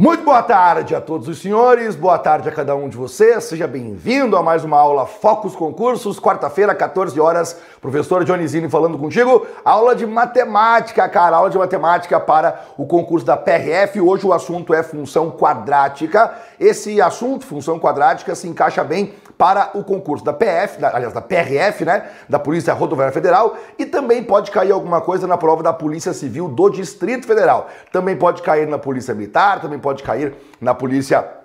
Muito boa tarde a todos os senhores, boa tarde a cada um de vocês, seja bem-vindo a mais uma aula Focus Concursos, quarta-feira, 14 horas, professor Dionizini falando contigo, aula de matemática, cara, aula de matemática para o concurso da PRF, hoje o assunto é função quadrática, esse assunto, função quadrática, se encaixa bem para o concurso da PF, da, aliás, da PRF, né, da Polícia Rodoviária Federal, e também pode cair alguma coisa na prova da Polícia Civil do Distrito Federal, também pode cair na Polícia Militar, também pode pode cair na polícia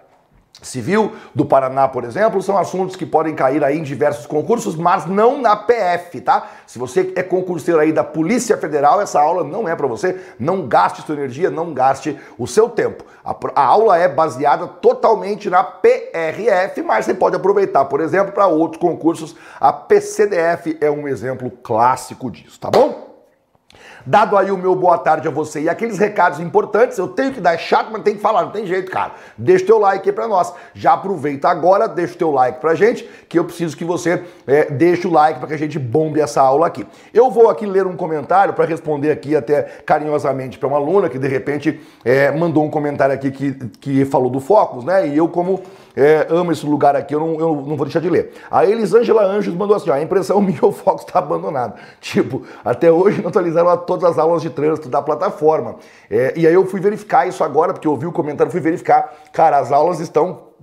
civil do Paraná, por exemplo, são assuntos que podem cair aí em diversos concursos, mas não na PF, tá? Se você é concurseiro aí da Polícia Federal, essa aula não é para você. Não gaste sua energia, não gaste o seu tempo. A, a, aula é baseada totalmente na PRF, mas você pode aproveitar, por exemplo, para outros concursos. A PCDF é um exemplo clássico disso, tá bom? Dado aí o meu boa tarde a você e aqueles recados importantes, eu tenho que dar é chato, mas tem que falar, não tem jeito, cara. Deixa o teu like aí pra nós. Já aproveita agora, deixa o teu like pra gente, que eu preciso que você é, deixe o like para que a gente bombe essa aula aqui. Eu vou aqui ler um comentário para responder aqui até carinhosamente para uma aluna que de repente é, mandou um comentário aqui que, que falou do Focus, né? E eu, como é, amo esse lugar aqui, eu não, eu não vou deixar de ler. A Elisângela Anjos mandou assim: ó, a impressão minha, o Focus está abandonado. Tipo, até hoje não atualizaram a todas as aulas de trânsito da plataforma. É, e aí eu fui verificar isso agora, porque eu vi o comentário, fui verificar. Cara, as aulas estão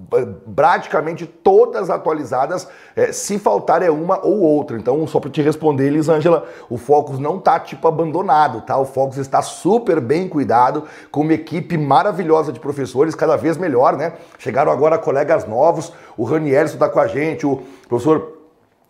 praticamente todas atualizadas, é, se faltar é uma ou outra. Então, só para te responder, Elisângela, o Focus não tá tipo abandonado, tá? O Focus está super bem cuidado, com uma equipe maravilhosa de professores, cada vez melhor, né? Chegaram agora colegas novos, o Ranielson tá com a gente, o professor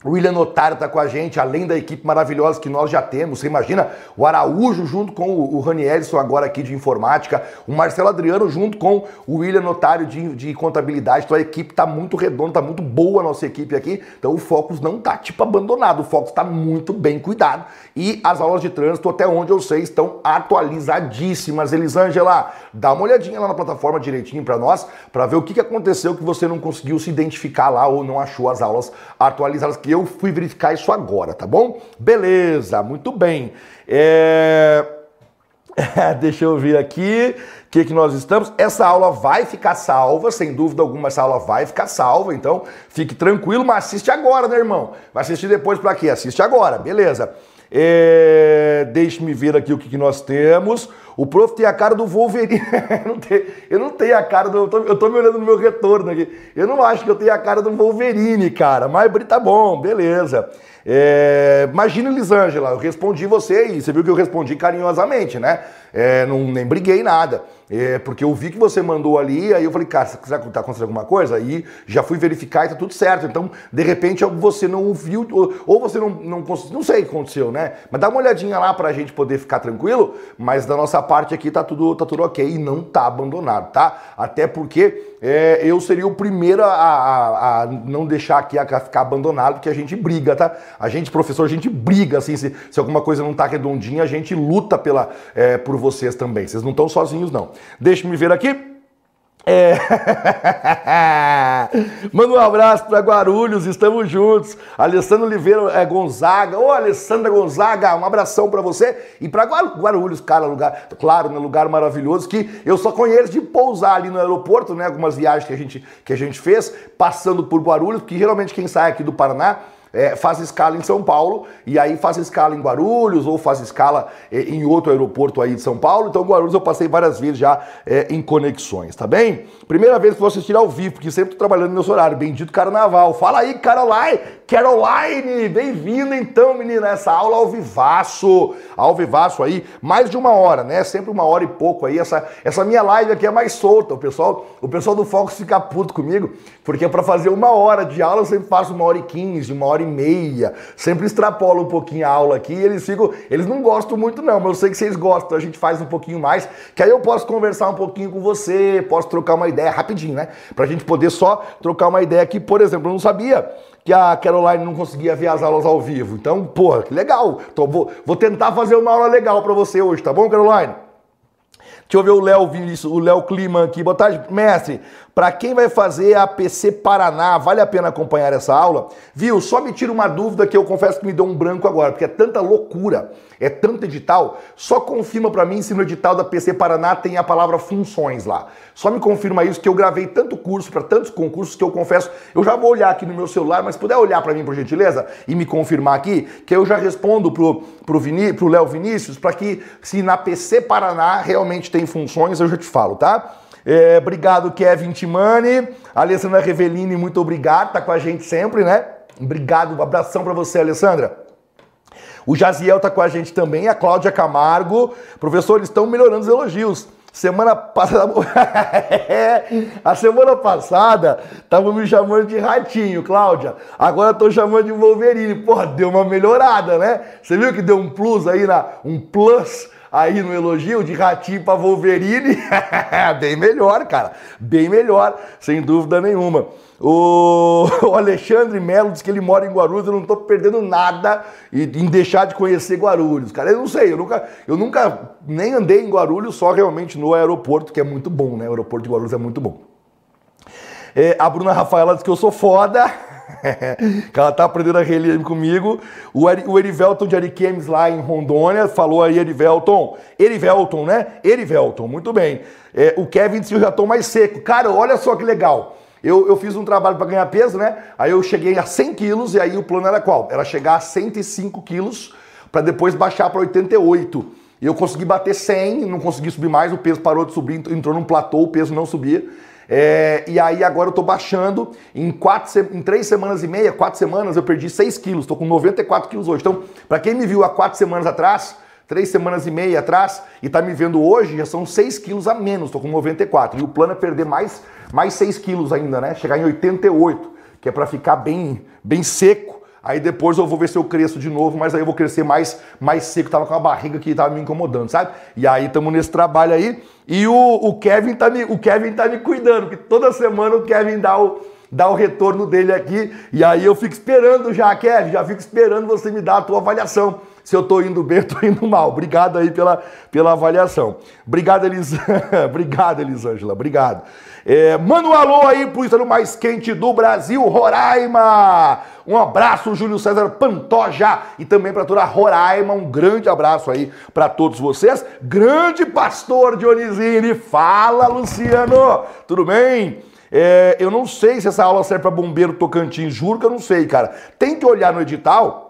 o William Otário está com a gente, além da equipe maravilhosa que nós já temos. Você imagina o Araújo junto com o Rani Ellison agora aqui de informática, o Marcelo Adriano junto com o William Otário de, de contabilidade. Então a equipe está muito redonda, está muito boa a nossa equipe aqui. Então o Focus não está tipo abandonado, o Focus está muito bem cuidado. E as aulas de trânsito, até onde eu sei, estão atualizadíssimas. Elisângela, dá uma olhadinha lá na plataforma direitinho para nós, para ver o que, que aconteceu que você não conseguiu se identificar lá ou não achou as aulas atualizadas eu fui verificar isso agora, tá bom? Beleza, muito bem. É... Deixa eu ver aqui o que, que nós estamos. Essa aula vai ficar salva, sem dúvida alguma, essa aula vai ficar salva, então fique tranquilo, mas assiste agora, né, irmão? Vai assistir depois para quê? Assiste agora, beleza. É... Deixe-me ver aqui o que, que nós temos. O prof tem a cara do Wolverine. eu, não tenho, a cara do. Eu tô, eu tô me olhando no meu retorno aqui. Eu não acho que eu tenho a cara do Wolverine, cara. Mas tá bom, beleza. É, imagina, Elisângela, eu respondi você e você viu que eu respondi carinhosamente, né? É, não, nem briguei nada. É, porque eu vi que você mandou ali, aí eu falei, cara, será que tá acontecendo alguma coisa? Aí já fui verificar e tá tudo certo. Então, de repente, você não ouviu, ou, ou você não, não não sei o que aconteceu, né? Mas dá uma olhadinha lá pra gente poder ficar tranquilo, mas da nossa parte aqui tá tudo, tá tudo ok e não tá abandonado, tá? Até porque é, eu seria o primeiro a, a, a não deixar aqui a, ficar abandonado, porque a gente briga, tá? A gente, professor, a gente briga, assim, se, se alguma coisa não tá redondinha, a gente luta pela, é, por vocês também. Vocês não estão sozinhos, não. Deixa-me ver aqui. É. Manda um abraço para Guarulhos, estamos juntos. Alessandro Oliveira é, Gonzaga. Ô, Alessandra Gonzaga, um abração para você. E para Guarulhos, cara, lugar, claro, né, lugar maravilhoso que eu só conheço de pousar ali no aeroporto, né? Algumas viagens que a gente, que a gente fez, passando por Guarulhos, porque geralmente quem sai aqui do Paraná é, faz escala em São Paulo e aí faz escala em Guarulhos ou faz escala é, em outro aeroporto aí de São Paulo. Então, Guarulhos eu passei várias vezes já é, em conexões, tá bem? Primeira vez que vou assistir ao vivo, porque sempre tô trabalhando no meu horário. Bendito carnaval. Fala aí, Caroline! Caroline! Bem-vinda então, menina, essa aula ao vivaço. Ao vivaço aí, mais de uma hora, né? Sempre uma hora e pouco aí. Essa, essa minha live aqui é mais solta. O pessoal, o pessoal do Fox fica puto comigo, porque para fazer uma hora de aula eu sempre faço uma hora e quinze, uma hora hora e meia. Sempre extrapola um pouquinho a aula aqui e eles ficam. Eles não gostam muito, não, mas eu sei que vocês gostam, a gente faz um pouquinho mais, que aí eu posso conversar um pouquinho com você, posso trocar uma ideia rapidinho, né? Pra gente poder só trocar uma ideia aqui, por exemplo, eu não sabia que a Caroline não conseguia ver as aulas ao vivo. Então, porra, que legal. Então, vou, vou tentar fazer uma aula legal para você hoje, tá bom, Caroline? Deixa eu ver o Léo Vinícius, o Léo Clima aqui. Boa tarde, mestre. Para quem vai fazer a PC Paraná, vale a pena acompanhar essa aula? Viu? Só me tira uma dúvida que eu confesso que me deu um branco agora, porque é tanta loucura, é tanto edital. Só confirma para mim se no edital da PC Paraná tem a palavra funções lá. Só me confirma isso que eu gravei tanto curso para tantos concursos que eu confesso, eu já vou olhar aqui no meu celular, mas puder olhar para mim por gentileza e me confirmar aqui, que eu já respondo pro pro pro Léo Vinícius para que se na PC Paraná realmente tem funções, eu já te falo, tá? É, obrigado, Kevin Timani. Alessandra Revelini, muito obrigado, tá com a gente sempre, né? Obrigado, um abração para você, Alessandra. O Jaziel tá com a gente também, a Cláudia Camargo. Professor, eles estão melhorando os elogios. Semana passada. a semana passada tava me chamando de ratinho, Cláudia. Agora tô chamando de Wolverine. Porra, deu uma melhorada, né? Você viu que deu um plus aí na. um plus aí no elogio de ratinho para Wolverine, bem melhor, cara, bem melhor, sem dúvida nenhuma. O, Alexandre Melo diz que ele mora em Guarulhos, eu não estou perdendo nada em deixar de conhecer Guarulhos. Cara, eu não sei, eu nunca, eu nunca nem andei em Guarulhos, só realmente no aeroporto, que é muito bom, né? O aeroporto de Guarulhos é muito bom. É, a Bruna Rafaela diz que eu sou foda. que ela tá aprendendo a reler comigo. O, o Erivelton de Ariquemes lá em Rondônia falou aí, Erivelton. Erivelton, né? Erivelton, muito bem. É, o Kevin disse eu já tô mais seco. Cara, olha só que legal. Eu, eu fiz um trabalho para ganhar peso, né? Aí eu cheguei a 100 quilos e aí o plano era qual? Era chegar a 105 quilos para depois baixar para 88. E eu consegui bater 100, não consegui subir mais, o peso parou de subir, entrou num platô, o peso não subia. É, e aí agora eu tô baixando. Em, quatro, em três semanas e meia, quatro semanas, eu perdi 6 quilos. Tô com 94 quilos hoje. Então, para quem me viu há quatro semanas atrás, três semanas e meia atrás, e tá me vendo hoje, já são 6 quilos a menos. Tô com 94. E o plano é perder mais, mais 6 quilos ainda, né? Chegar em 88, que é para ficar bem, bem seco Aí depois eu vou ver se eu cresço de novo, mas aí eu vou crescer mais, mais seco. Tava com a barriga que tava me incomodando, sabe? E aí estamos nesse trabalho aí. E o, o, Kevin tá me, o Kevin tá me cuidando, porque toda semana o Kevin dá o, dá o retorno dele aqui. E aí eu fico esperando já, Kevin, já fico esperando você me dar a tua avaliação se eu estou indo bem estou indo mal. Obrigado aí pela, pela avaliação. Obrigado, Elis... Obrigado, Elisângela. Obrigado. É, manda um alô aí pro estado mais quente do Brasil, Roraima. Um abraço, Júlio César Pantoja. E também para toda Roraima, um grande abraço aí para todos vocês. Grande pastor Dionisini. Fala, Luciano. Tudo bem? É, eu não sei se essa aula serve para bombeiro Tocantins, juro que eu não sei, cara. Tem que olhar no edital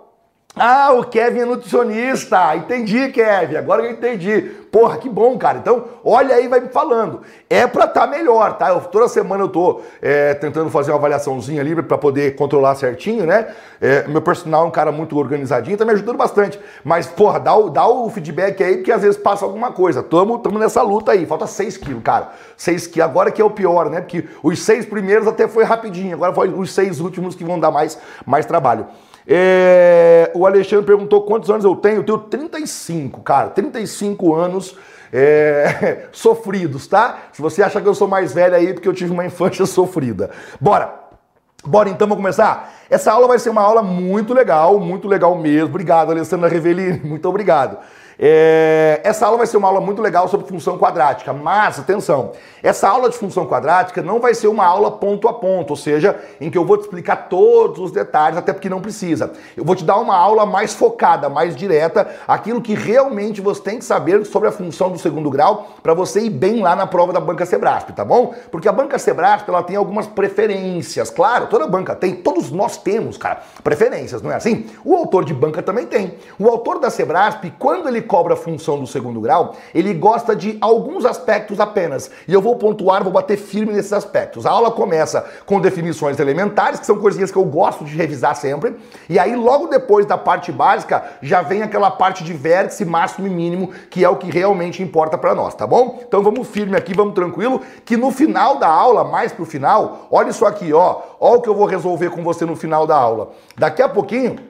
ah, o Kevin é nutricionista. Entendi, Kevin. Agora eu entendi. Porra, que bom, cara. Então, olha aí, vai me falando. É pra estar tá melhor, tá? Eu, toda semana eu tô é, tentando fazer uma avaliaçãozinha ali para poder controlar certinho, né? É, meu personal é um cara muito organizadinho, tá me ajudando bastante. Mas, porra, dá o, dá o feedback aí, porque às vezes passa alguma coisa. Tamo, tamo nessa luta aí. Falta 6 quilos, cara. 6 quilos. Agora que é o pior, né? Porque os seis primeiros até foi rapidinho. Agora foi os seis últimos que vão dar mais, mais trabalho. É, o Alexandre perguntou quantos anos eu tenho. Eu tenho 35, cara. 35 anos é, sofridos, tá? Se você acha que eu sou mais velho aí, porque eu tive uma infância sofrida. Bora! Bora então, vamos começar? Essa aula vai ser uma aula muito legal, muito legal mesmo. Obrigado, Alessandra Revelini, muito obrigado. É, essa aula vai ser uma aula muito legal sobre função quadrática, mas atenção, essa aula de função quadrática não vai ser uma aula ponto a ponto, ou seja, em que eu vou te explicar todos os detalhes, até porque não precisa. Eu vou te dar uma aula mais focada, mais direta, aquilo que realmente você tem que saber sobre a função do segundo grau para você ir bem lá na prova da banca Sebrasp, tá bom? Porque a banca Sebrasp ela tem algumas preferências, claro, toda banca tem, todos nós temos, cara, preferências, não é assim? O autor de banca também tem. O autor da Sebrasp, quando ele cobra a função do segundo grau, ele gosta de alguns aspectos apenas. E eu vou pontuar, vou bater firme nesses aspectos. A aula começa com definições elementares, que são coisinhas que eu gosto de revisar sempre. E aí, logo depois da parte básica, já vem aquela parte de vértice, máximo e mínimo, que é o que realmente importa para nós, tá bom? Então vamos firme aqui, vamos tranquilo, que no final da aula, mais pro final, olha isso aqui, ó. Olha o que eu vou resolver com você no final da aula. Daqui a pouquinho,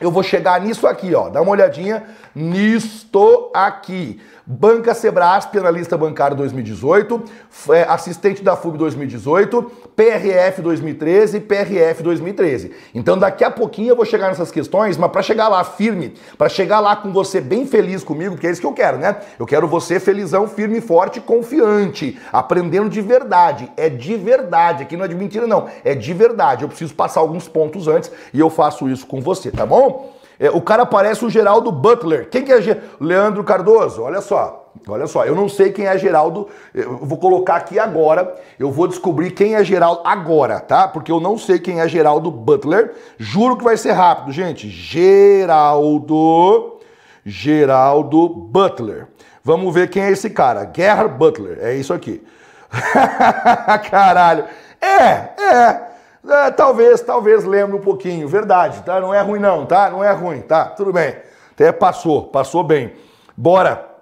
eu vou chegar nisso aqui, ó. Dá uma olhadinha nisto aqui. Banca Sebrasp, analista bancário 2018, é, assistente da FUB 2018, PRF 2013 PRF 2013. Então daqui a pouquinho eu vou chegar nessas questões, mas para chegar lá firme, para chegar lá com você bem feliz comigo, porque é isso que eu quero, né? Eu quero você felizão, firme, forte, confiante, aprendendo de verdade. É de verdade, aqui não é de mentira não, é de verdade. Eu preciso passar alguns pontos antes e eu faço isso com você, tá bom? É, o cara parece o Geraldo Butler. Quem que é Ge Leandro Cardoso? Olha só. Olha só, eu não sei quem é Geraldo, eu vou colocar aqui agora, eu vou descobrir quem é Geraldo agora, tá? Porque eu não sei quem é Geraldo Butler. Juro que vai ser rápido, gente. Geraldo Geraldo Butler. Vamos ver quem é esse cara. Gerhard Butler, é isso aqui. Caralho. É, é. É, talvez, talvez lembre um pouquinho, verdade, tá? Não é ruim não, tá? Não é ruim, tá? Tudo bem. Até passou, passou bem. Bora.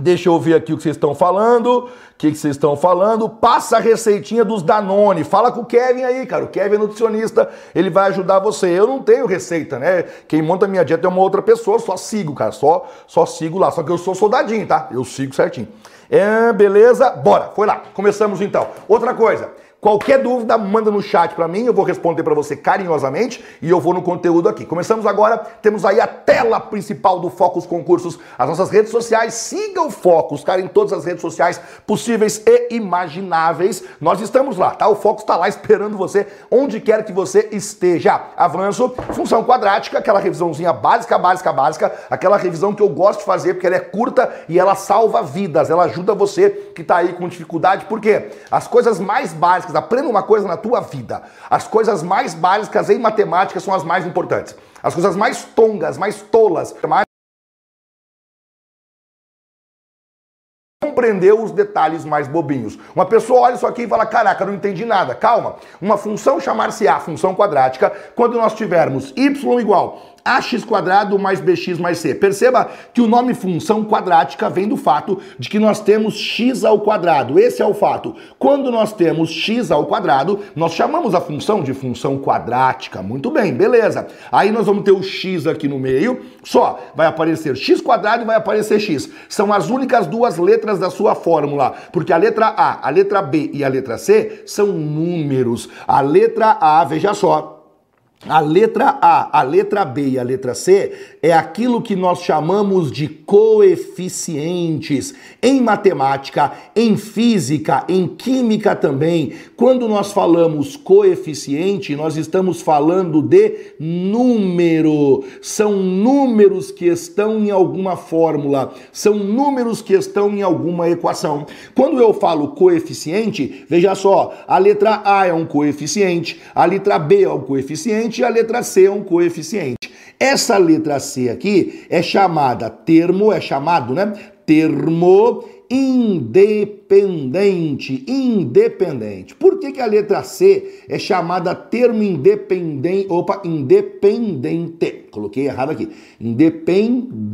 Deixa eu ver aqui o que vocês estão falando. O que, vocês estão falando? Passa a receitinha dos Danone. Fala com o Kevin aí, cara. O Kevin é nutricionista, ele vai ajudar você. Eu não tenho receita, né? Quem monta minha dieta é uma outra pessoa, só sigo, cara. Só, só sigo lá. Só que eu sou soldadinho, tá? Eu sigo certinho. É, beleza? Bora, foi lá. Começamos então. Outra coisa. Qualquer dúvida, manda no chat para mim, eu vou responder para você carinhosamente e eu vou no conteúdo aqui. Começamos agora, temos aí a tela principal do Focus Concursos, as nossas redes sociais. Siga o Focus, cara, em todas as redes sociais possíveis e imagináveis. Nós estamos lá, tá? O Focus está lá esperando você onde quer que você esteja. Avanço, função quadrática, aquela revisãozinha básica, básica, básica, aquela revisão que eu gosto de fazer porque ela é curta e ela salva vidas, ela ajuda você que está aí com dificuldade, porque as coisas mais básicas aprenda uma coisa na tua vida. As coisas mais básicas em matemática são as mais importantes. As coisas mais tongas, mais tolas, mais compreender os detalhes mais bobinhos. Uma pessoa olha isso aqui e fala: Caraca, não entendi nada. Calma. Uma função chamar-se-á função quadrática quando nós tivermos y igual ax mais bx mais c. Perceba que o nome função quadrática vem do fato de que nós temos x ao quadrado. Esse é o fato. Quando nós temos x ao quadrado, nós chamamos a função de função quadrática. Muito bem, beleza. Aí nós vamos ter o x aqui no meio, só vai aparecer x quadrado e vai aparecer x. São as únicas duas letras da sua fórmula, porque a letra A, a letra B e a letra C são números. A letra A, veja só, a letra A, a letra B e a letra C é aquilo que nós chamamos de coeficientes. Em matemática, em física, em química também, quando nós falamos coeficiente, nós estamos falando de número. São números que estão em alguma fórmula, são números que estão em alguma equação. Quando eu falo coeficiente, veja só, a letra A é um coeficiente, a letra B é um coeficiente coeficiente e a letra C é um coeficiente. Essa letra C aqui é chamada termo, é chamado, né? Termo independente, independente. Por que, que a letra C é chamada termo independente? Opa, independente. Coloquei errado aqui. Independente.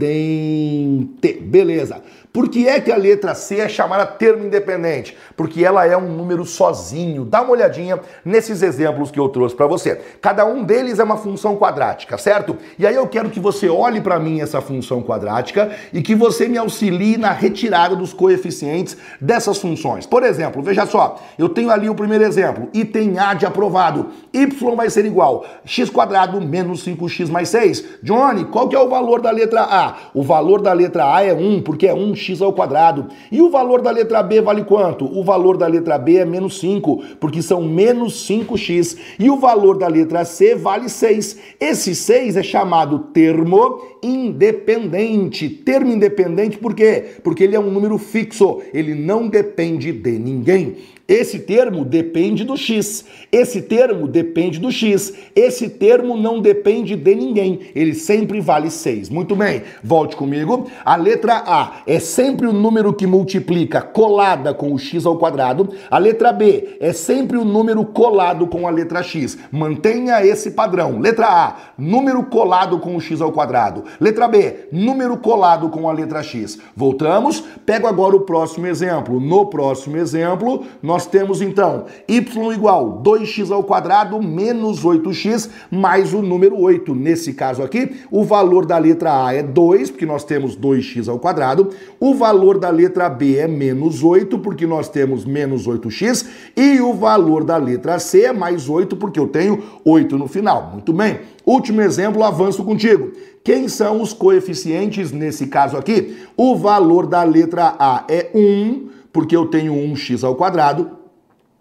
Beleza. Por que é que a letra C é chamada termo independente? Porque ela é um número sozinho. Dá uma olhadinha nesses exemplos que eu trouxe para você. Cada um deles é uma função quadrática, certo? E aí eu quero que você olhe para mim essa função quadrática e que você me auxilie na retirada dos coeficientes dessas funções. Por exemplo, veja só, eu tenho ali o primeiro exemplo, item A de aprovado. Y vai ser igual x quadrado menos 5x mais 6. Johnny, qual que é o valor da letra A? O valor da letra A é 1, porque é 1 x ao quadrado. E o valor da letra B vale quanto? O valor da letra B é menos 5, porque são menos 5x. E o valor da letra C vale 6. Esse 6 é chamado termo independente. Termo independente por quê? Porque ele é um número fixo, ele não depende de ninguém. Esse termo depende do X. Esse termo depende do X. Esse termo não depende de ninguém. Ele sempre vale 6. Muito bem, volte comigo. A letra A é sempre o número que multiplica colada com o X ao quadrado. A letra B é sempre o número colado com a letra X. Mantenha esse padrão. Letra A, número colado com o X ao quadrado. Letra B, número colado com a letra X. Voltamos, pego agora o próximo exemplo. No próximo exemplo, nós temos então y igual 2x ao quadrado menos 8x mais o número 8. Nesse caso aqui, o valor da letra A é 2, porque nós temos 2x ao quadrado. O valor da letra B é menos 8, porque nós temos menos 8x. E o valor da letra C é mais 8, porque eu tenho 8 no final. Muito bem. Último exemplo, avanço contigo. Quem são os coeficientes nesse caso aqui? O valor da letra A é 1, porque eu tenho 1x ao quadrado.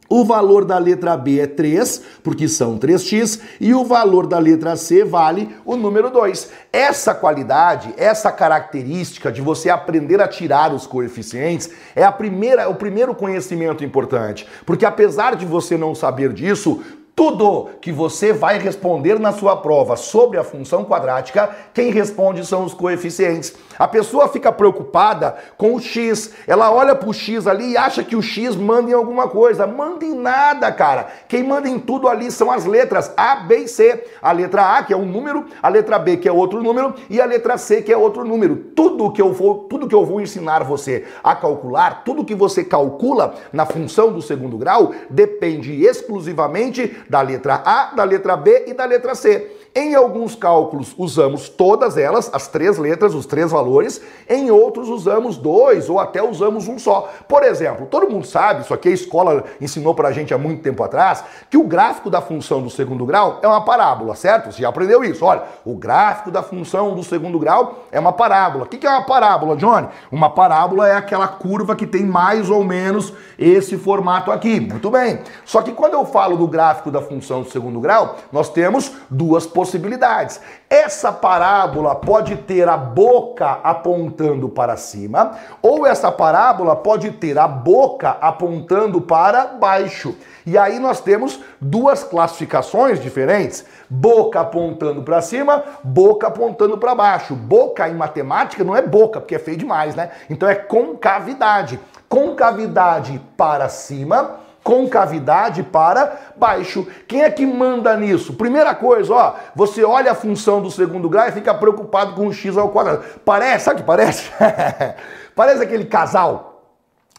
O valor da letra B é 3, porque são 3x, e o valor da letra C vale o número 2. Essa qualidade, essa característica de você aprender a tirar os coeficientes é a primeira, o primeiro conhecimento importante, porque apesar de você não saber disso, tudo que você vai responder na sua prova sobre a função quadrática, quem responde são os coeficientes. A pessoa fica preocupada com o x, ela olha para o x ali e acha que o x manda em alguma coisa. Manda em nada, cara. Quem manda em tudo ali são as letras A, B e C. A letra A, que é um número, a letra B, que é outro número, e a letra C, que é outro número. Tudo que eu vou, tudo que eu vou ensinar você a calcular, tudo que você calcula na função do segundo grau, depende exclusivamente da letra A, da letra B e da letra C. Em alguns cálculos usamos todas elas, as três letras, os três valores, em outros usamos dois ou até usamos um só. Por exemplo, todo mundo sabe, isso aqui a escola ensinou pra gente há muito tempo atrás, que o gráfico da função do segundo grau é uma parábola, certo? Você já aprendeu isso. Olha, o gráfico da função do segundo grau é uma parábola. O que é uma parábola, Johnny? Uma parábola é aquela curva que tem mais ou menos esse formato aqui. Muito bem. Só que quando eu falo do gráfico da função do segundo grau, nós temos duas possibilidades. Essa parábola pode ter a boca apontando para cima, ou essa parábola pode ter a boca apontando para baixo. E aí nós temos duas classificações diferentes: boca apontando para cima, boca apontando para baixo. Boca em matemática não é boca, porque é feio demais, né? Então é concavidade. Concavidade para cima concavidade para baixo. Quem é que manda nisso? Primeira coisa, ó, você olha a função do segundo grau e fica preocupado com o x ao quadrado. Parece, sabe o que parece? parece aquele casal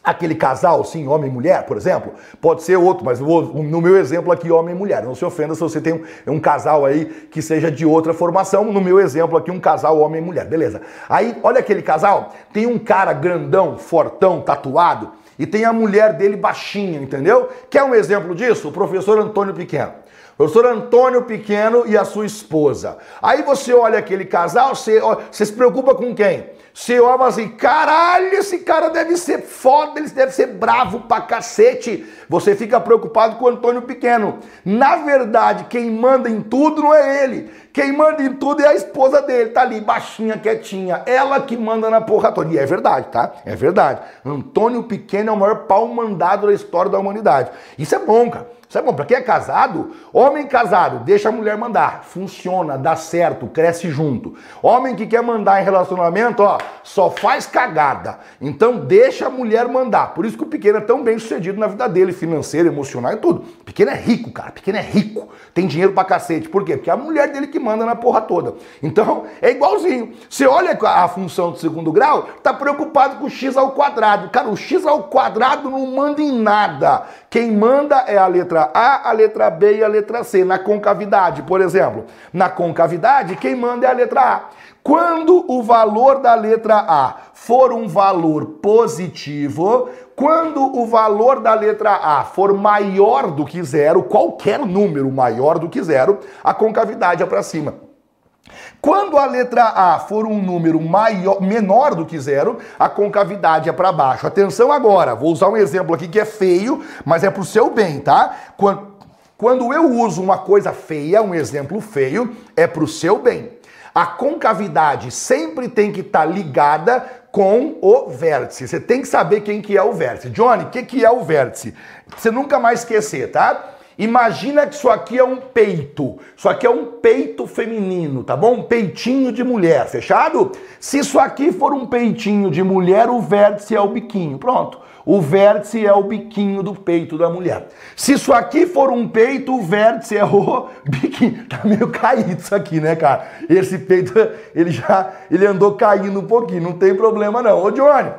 aquele casal, sim, homem e mulher, por exemplo, pode ser outro, mas no meu exemplo aqui, homem e mulher. Não se ofenda se você tem um, um, casal aí que seja de outra formação. No meu exemplo aqui, um casal homem e mulher, beleza. Aí, olha aquele casal, tem um cara grandão, fortão, tatuado, e tem a mulher dele baixinha, entendeu? Quer um exemplo disso? O professor Antônio Pequeno. Professor Antônio Pequeno e a sua esposa. Aí você olha aquele casal, você, você se preocupa com quem? Você olha assim, caralho, esse cara deve ser foda, ele deve ser bravo pra cacete. Você fica preocupado com o Antônio Pequeno. Na verdade, quem manda em tudo não é ele. Quem manda em tudo é a esposa dele, tá ali, baixinha, quietinha. Ela que manda na porra toda. E é verdade, tá? É verdade. Antônio Pequeno é o maior pau mandado da história da humanidade. Isso é bom, cara. Bom. Pra quem é casado, homem casado, deixa a mulher mandar. Funciona, dá certo, cresce junto. Homem que quer mandar em relacionamento, ó, só faz cagada. Então deixa a mulher mandar. Por isso que o pequeno é tão bem sucedido na vida dele, financeiro, emocional e tudo. O pequeno é rico, cara. O pequeno é rico. Tem dinheiro pra cacete. Por quê? Porque é a mulher dele que manda na porra toda. Então, é igualzinho. Você olha a função do segundo grau, tá preocupado com o x ao quadrado. Cara, o x ao quadrado não manda em nada. Quem manda é a letra A, a letra B e a letra C. Na concavidade, por exemplo. Na concavidade, quem manda é a letra A. Quando o valor da letra A for um valor positivo, quando o valor da letra A for maior do que zero, qualquer número maior do que zero, a concavidade é para cima. Quando a letra A for um número maior, menor do que zero, a concavidade é para baixo. Atenção agora, vou usar um exemplo aqui que é feio, mas é para o seu bem, tá? Quando, eu uso uma coisa feia, um exemplo feio, é para o seu bem. A concavidade sempre tem que estar tá ligada com o vértice. Você tem que saber quem que é o vértice. Johnny, o que, que é o vértice? Você nunca mais esquecer, tá? Imagina que isso aqui é um peito. Isso aqui é um peito feminino, tá bom? Um peitinho de mulher, fechado? Se isso aqui for um peitinho de mulher, o vértice é o biquinho. Pronto. o vértice é o biquinho do peito da mulher. Se isso aqui for um peito, o vértice é o biquinho. Tá meio caído isso aqui, né, cara? Esse peito, ele já ele andou caindo um pouquinho, não tem problema não. Ô, Johnny,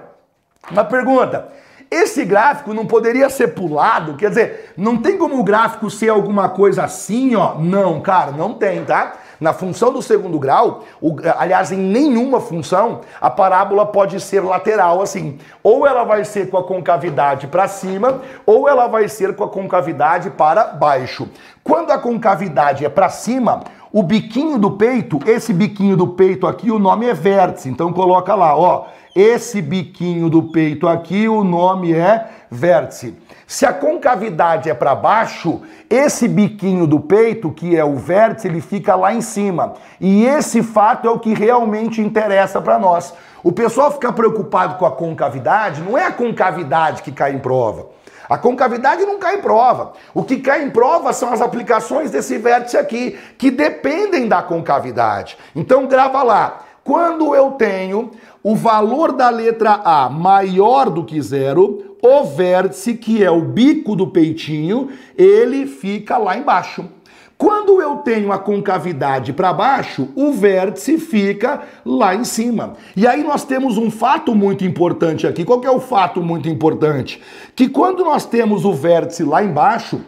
uma pergunta. Esse gráfico não poderia ser pulado? Quer dizer, não tem como o gráfico ser alguma coisa assim, ó? Não, cara, não tem, tá? Na função do segundo grau, o, aliás, em nenhuma função, a parábola pode ser lateral assim. Ou ela vai ser com a concavidade para cima, ou ela vai ser com a concavidade para baixo. Quando a concavidade é para cima, o biquinho do peito, esse biquinho do peito aqui, o nome é vértice. Então coloca lá, ó. Esse biquinho do peito aqui, o nome é vértice. Se a concavidade é para baixo, esse biquinho do peito, que é o vértice, ele fica lá em cima. E esse fato é o que realmente interessa para nós. O pessoal fica preocupado com a concavidade, não é a concavidade que cai em prova. A concavidade não cai em prova. O que cai em prova são as aplicações desse vértice aqui, que dependem da concavidade. Então grava lá. Quando eu tenho o valor da letra A maior do que zero, o vértice, que é o bico do peitinho, ele fica lá embaixo. Quando eu tenho a concavidade para baixo, o vértice fica lá em cima. E aí nós temos um fato muito importante aqui. Qual que é o fato muito importante? Que quando nós temos o vértice lá embaixo,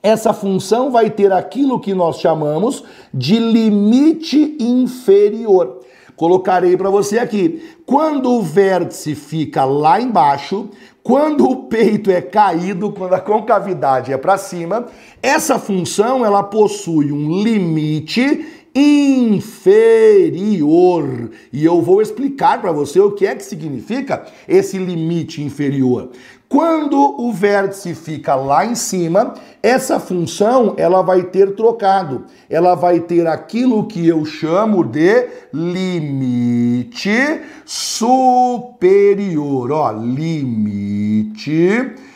essa função vai ter aquilo que nós chamamos de limite inferior. Colocarei para você aqui. Quando o vértice fica lá embaixo, quando o peito é caído, quando a concavidade é para cima, essa função ela possui um limite inferior. E eu vou explicar para você o que é que significa esse limite inferior. Quando o vértice fica lá em cima, essa função ela vai ter trocado. Ela vai ter aquilo que eu chamo de limite superior. Ó, limite superior.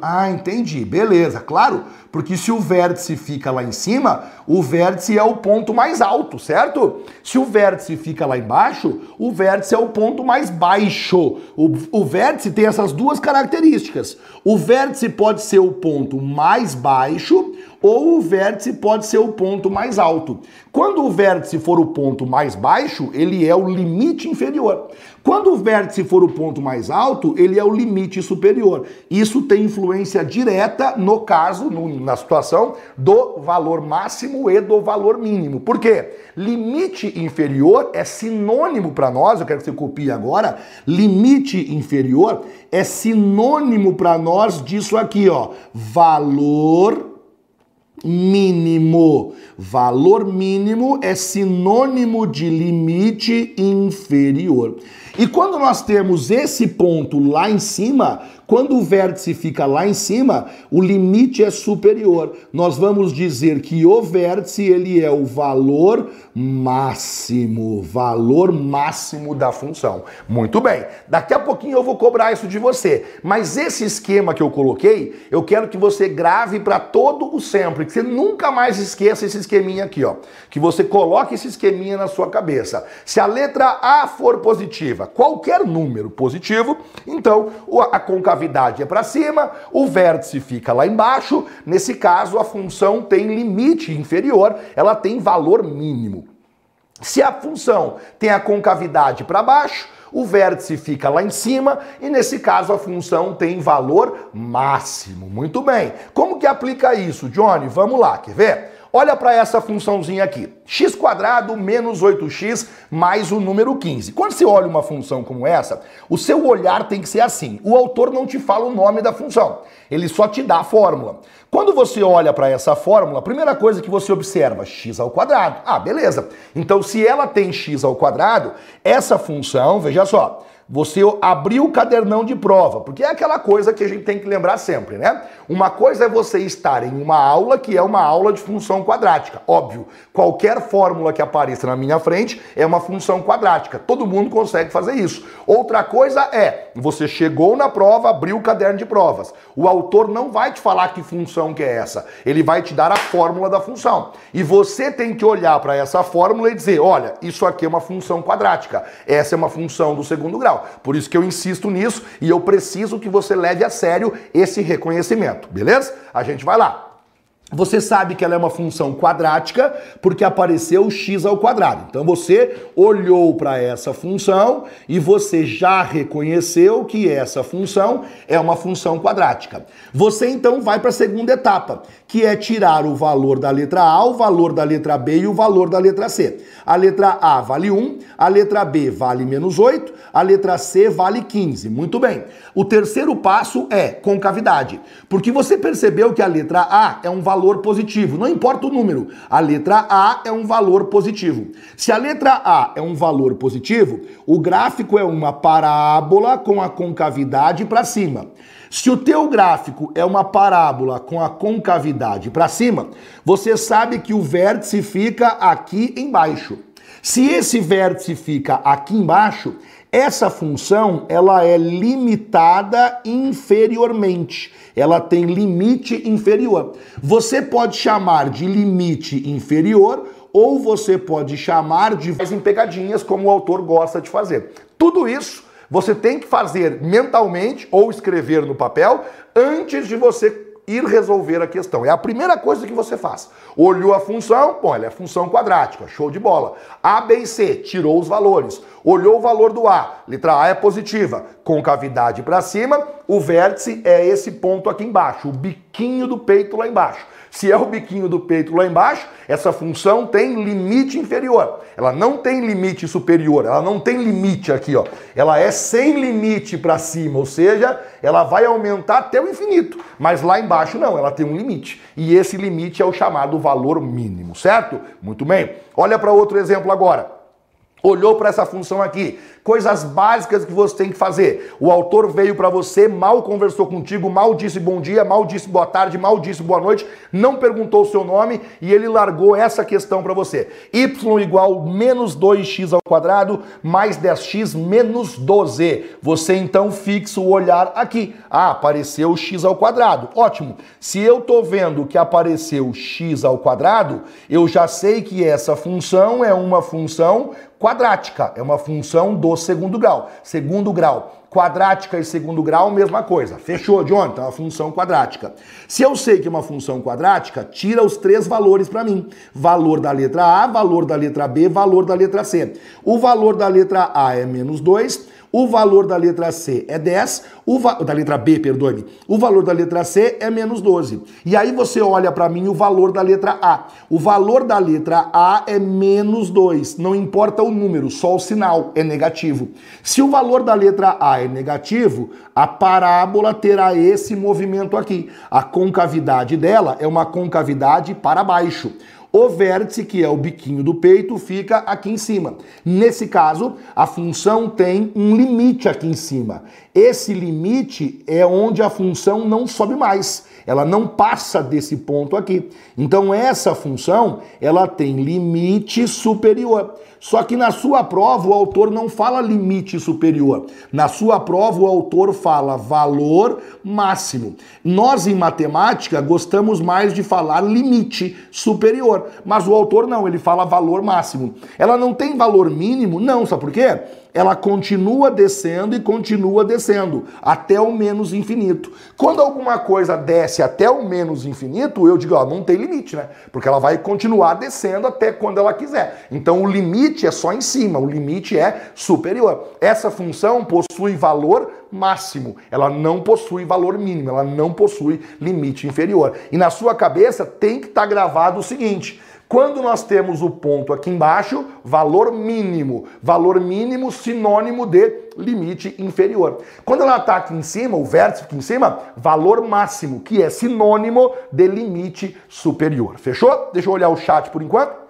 Ah, entendi. Beleza, claro. Porque se o vértice fica lá em cima, o vértice é o ponto mais alto, certo? Se o vértice fica lá embaixo, o vértice é o ponto mais baixo. O, o vértice tem essas duas características. O vértice pode ser o ponto mais baixo ou o vértice pode ser o ponto mais alto. Quando o vértice for o ponto mais baixo, ele é o limite inferior. Quando o vértice for o ponto mais alto, ele é o limite superior. Isso tem influência direta no caso, no, na situação, do valor máximo e do valor mínimo. Por quê? Limite inferior é sinônimo para nós, eu quero que você copie agora, limite inferior é sinônimo para nós disso aqui, ó, valor mínimo. Valor mínimo é sinônimo de limite inferior. E quando nós temos esse ponto lá em cima, quando o vértice fica lá em cima, o limite é superior. Nós vamos dizer que o vértice ele é o valor máximo, valor máximo da função. Muito bem. Daqui a pouquinho eu vou cobrar isso de você. Mas esse esquema que eu coloquei, eu quero que você grave para todo o sempre, que você nunca mais esqueça esse esqueminha aqui, ó. Que você coloque esse esqueminha na sua cabeça. Se a letra A for positiva, qualquer número positivo, então a concavidade é para cima, o vértice fica lá embaixo. Nesse caso, a função tem limite inferior, ela tem valor mínimo. Se a função tem a concavidade para baixo, o vértice fica lá em cima e nesse caso a função tem valor máximo. Muito bem. Como que aplica isso, Johnny? Vamos lá, quer ver? Olha para essa funçãozinha aqui. x menos 8x mais o número 15. Quando você olha uma função como essa, o seu olhar tem que ser assim. O autor não te fala o nome da função, ele só te dá a fórmula. Quando você olha para essa fórmula, a primeira coisa que você observa, x ao quadrado. Ah, beleza. Então se ela tem x ao quadrado, essa função, veja só, você abriu o cadernão de prova, porque é aquela coisa que a gente tem que lembrar sempre, né? Uma coisa é você estar em uma aula que é uma aula de função quadrática. Óbvio, qualquer fórmula que apareça na minha frente é uma função quadrática. Todo mundo consegue fazer isso. Outra coisa é, você chegou na prova, abriu o caderno de provas. O autor não vai te falar que função que é essa. Ele vai te dar a fórmula da função. E você tem que olhar para essa fórmula e dizer, olha, isso aqui é uma função quadrática. Essa é uma função do segundo grau. Por isso que eu insisto nisso e eu preciso que você leve a sério esse reconhecimento, beleza? A gente vai lá. Você sabe que ela é uma função quadrática porque apareceu x ao quadrado. Então você olhou para essa função e você já reconheceu que essa função é uma função quadrática. Você então vai para a segunda etapa, que é tirar o valor da letra A, o valor da letra B e o valor da letra C. A letra A vale 1, a letra B vale menos 8, a letra C vale 15. Muito bem. O terceiro passo é concavidade, porque você percebeu que a letra A é um valor valor positivo. Não importa o número, a letra A é um valor positivo. Se a letra A é um valor positivo, o gráfico é uma parábola com a concavidade para cima. Se o teu gráfico é uma parábola com a concavidade para cima, você sabe que o vértice fica aqui embaixo. Se esse vértice fica aqui embaixo, essa função ela é limitada inferiormente ela tem limite inferior. Você pode chamar de limite inferior ou você pode chamar de em pegadinhas, como o autor gosta de fazer. Tudo isso você tem que fazer mentalmente ou escrever no papel antes de você ir resolver a questão. É a primeira coisa que você faz. Olhou a função, bom, ela é função quadrática, show de bola. A, B e C, tirou os valores. Olhou o valor do A, letra A é positiva, com cavidade para cima, o vértice é esse ponto aqui embaixo, o biquinho do peito lá embaixo. Se é o biquinho do peito lá embaixo, essa função tem limite inferior. Ela não tem limite superior, ela não tem limite aqui, ó. Ela é sem limite para cima, ou seja, ela vai aumentar até o infinito. Mas lá embaixo não, ela tem um limite. E esse limite é o chamado valor mínimo, certo? Muito bem. Olha para outro exemplo agora olhou para essa função aqui, coisas básicas que você tem que fazer. O autor veio para você, mal conversou contigo, mal disse bom dia, mal disse boa tarde, mal disse boa noite, não perguntou o seu nome e ele largou essa questão para você. y igual menos 2x ao quadrado mais 10x menos 12. Você então fixa o olhar aqui. Ah, apareceu x ao quadrado. Ótimo. Se eu tô vendo que apareceu x ao quadrado, eu já sei que essa função é uma função quadrática, é uma função do segundo grau. Segundo grau, quadrática e segundo grau, mesma coisa. Fechou, John? Então, é uma função quadrática. Se eu sei que é uma função quadrática, tira os três valores para mim. Valor da letra A, valor da letra B, valor da letra C. O valor da letra A é menos 2, o valor da letra C é 10, o da letra B, perdoe-me. O valor da letra C é menos 12. E aí você olha para mim o valor da letra A. O valor da letra A é menos 2. Não importa o número, só o sinal é negativo. Se o valor da letra A é negativo, a parábola terá esse movimento aqui. A concavidade dela é uma concavidade para baixo. O vértice, que é o biquinho do peito, fica aqui em cima. Nesse caso, a função tem um limite aqui em cima. Esse limite é onde a função não sobe mais. Ela não passa desse ponto aqui. Então essa função, ela tem limite superior. Só que na sua prova o autor não fala limite superior. Na sua prova o autor fala valor máximo. Nós em matemática gostamos mais de falar limite superior, mas o autor não, ele fala valor máximo. Ela não tem valor mínimo? Não, sabe por quê? ela continua descendo e continua descendo até o menos infinito. Quando alguma coisa desce até o menos infinito, eu digo, ó, não tem limite, né? Porque ela vai continuar descendo até quando ela quiser. Então o limite é só em cima, o limite é superior. Essa função possui valor máximo, ela não possui valor mínimo, ela não possui limite inferior. E na sua cabeça tem que estar tá gravado o seguinte: quando nós temos o ponto aqui embaixo, valor mínimo. Valor mínimo sinônimo de limite inferior. Quando ela está aqui em cima, o vértice aqui em cima, valor máximo, que é sinônimo de limite superior. Fechou? Deixa eu olhar o chat por enquanto.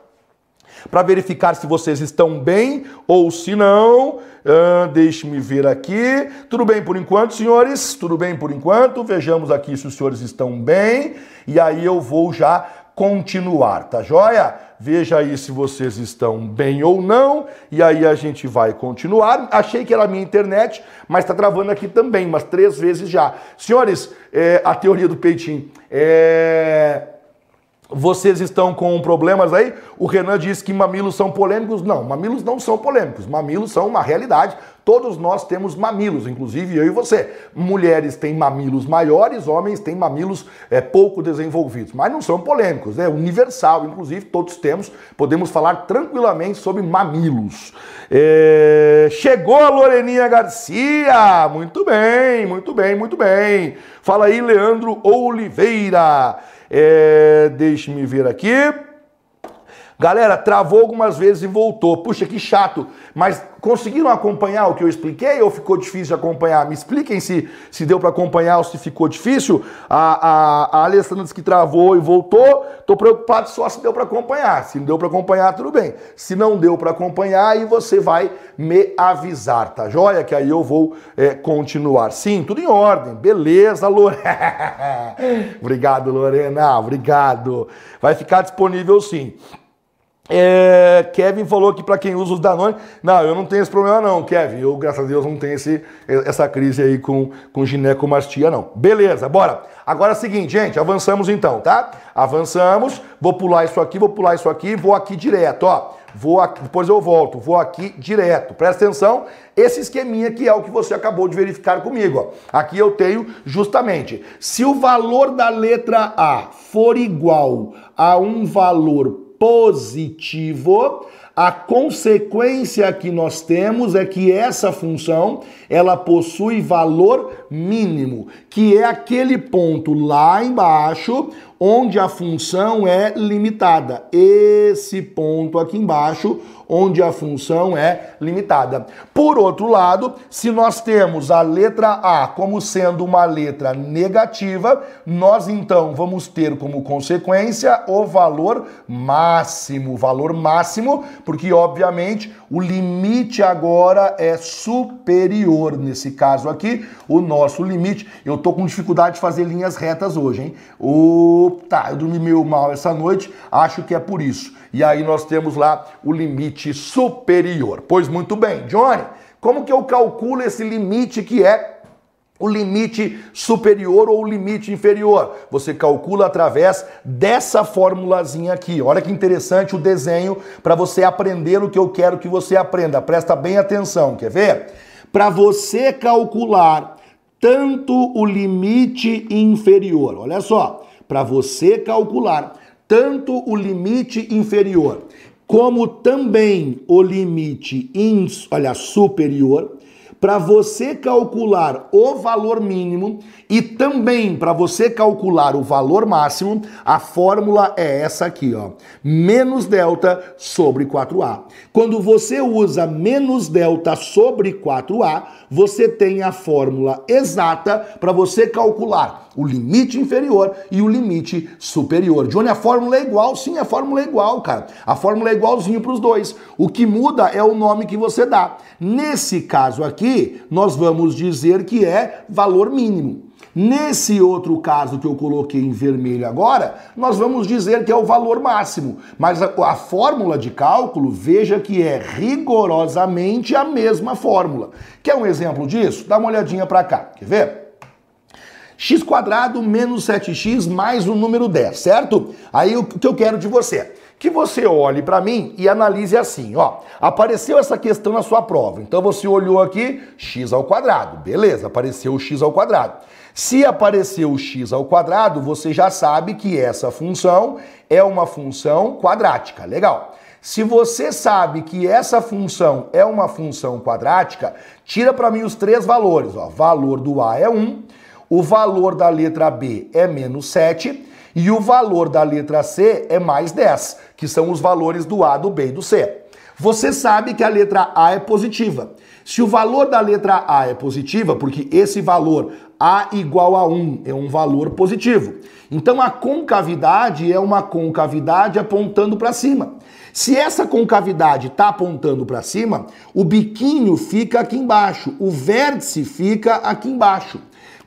Para verificar se vocês estão bem ou se não. Uh, Deixe-me ver aqui. Tudo bem por enquanto, senhores? Tudo bem por enquanto? Vejamos aqui se os senhores estão bem. E aí eu vou já continuar, tá joia? Veja aí se vocês estão bem ou não, e aí a gente vai continuar. Achei que era a minha internet, mas tá travando aqui também, umas três vezes já. Senhores, é, a teoria do peitinho. É, vocês estão com problemas aí? O Renan disse que mamilos são polêmicos. Não, mamilos não são polêmicos. Mamilos são uma realidade. Todos nós temos mamilos, inclusive eu e você. Mulheres têm mamilos maiores, homens têm mamilos é, pouco desenvolvidos, mas não são polêmicos, é universal, inclusive todos temos, podemos falar tranquilamente sobre mamilos. É... Chegou a Loreninha Garcia, muito bem, muito bem, muito bem. Fala aí, Leandro Oliveira. É... Deixe-me ver aqui. Galera, travou algumas vezes e voltou. Puxa, que chato. Mas conseguiram acompanhar o que eu expliquei ou ficou difícil de acompanhar? Me expliquem se, se deu para acompanhar ou se ficou difícil. A, a, a Alessandra disse que travou e voltou. Tô preocupado só se deu para acompanhar. Se não deu para acompanhar, tudo bem. Se não deu para acompanhar, aí você vai me avisar, tá joia? Que aí eu vou é, continuar. Sim, tudo em ordem. Beleza, Lorena. obrigado, Lorena. Obrigado. Vai ficar disponível sim. É, Kevin falou que para quem usa os Danone, não, eu não tenho esse problema não, Kevin. Eu, graças a Deus, não tenho esse, essa crise aí com, com ginecomastia, não. Beleza, bora. Agora é o seguinte, gente, avançamos então, tá? Avançamos, vou pular isso aqui, vou pular isso aqui, vou aqui direto, ó. Vou aqui, depois eu volto, vou aqui direto. Presta atenção, esse esqueminha aqui é o que você acabou de verificar comigo, ó. Aqui eu tenho justamente, se o valor da letra A for igual a um valor positivo, a consequência que nós temos é que essa função, ela possui valor mínimo, que é aquele ponto lá embaixo onde a função é limitada. Esse ponto aqui embaixo onde a função é limitada. Por outro lado, se nós temos a letra A como sendo uma letra negativa, nós então vamos ter como consequência o valor máximo. Valor máximo, porque obviamente o limite agora é superior. Nesse caso aqui, o nosso limite. Eu tô com dificuldade de fazer linhas retas hoje, hein? O... Tá, eu dormi meio mal essa noite, acho que é por isso. E aí nós temos lá o limite superior. Pois muito bem, Johnny, como que eu calculo esse limite que é o limite superior ou o limite inferior. Você calcula através dessa formulazinha aqui. Olha que interessante o desenho para você aprender o que eu quero que você aprenda. Presta bem atenção, quer ver? Para você calcular tanto o limite inferior, olha só, para você calcular tanto o limite inferior como também o limite ins, olha, superior, para você calcular o valor mínimo e também para você calcular o valor máximo, a fórmula é essa aqui, ó. Menos delta sobre 4A. Quando você usa menos delta sobre 4A, você tem a fórmula exata para você calcular o limite inferior e o limite superior. Johnny, a fórmula é igual? Sim, a fórmula é igual, cara. A fórmula é igualzinho para os dois. O que muda é o nome que você dá. Nesse caso aqui, nós vamos dizer que é valor mínimo. Nesse outro caso que eu coloquei em vermelho agora, nós vamos dizer que é o valor máximo. Mas a, a, fórmula de cálculo, veja que é rigorosamente a mesma fórmula. Quer um exemplo disso? Dá uma olhadinha para cá. Quer ver? X quadrado menos 7x mais o número 10, certo? Aí o que eu quero de você? Que você olhe para mim e analise assim, ó. Apareceu essa questão na sua prova. Então você olhou aqui x ao quadrado. Beleza, apareceu o x ao quadrado. Se apareceu o x ao quadrado, você já sabe que essa função é uma função quadrática. Legal. Se você sabe que essa função é uma função quadrática, tira para mim os três valores. Ó. Valor do A é 1, o valor da letra B é menos 7 e o valor da letra C é mais 10, que são os valores do A, do B e do C. Você sabe que a letra A é positiva. Se o valor da letra A é positiva, porque esse valor A igual a 1 é um valor positivo. Então a concavidade é uma concavidade apontando para cima. Se essa concavidade está apontando para cima, o biquinho fica aqui embaixo, o vértice fica aqui embaixo.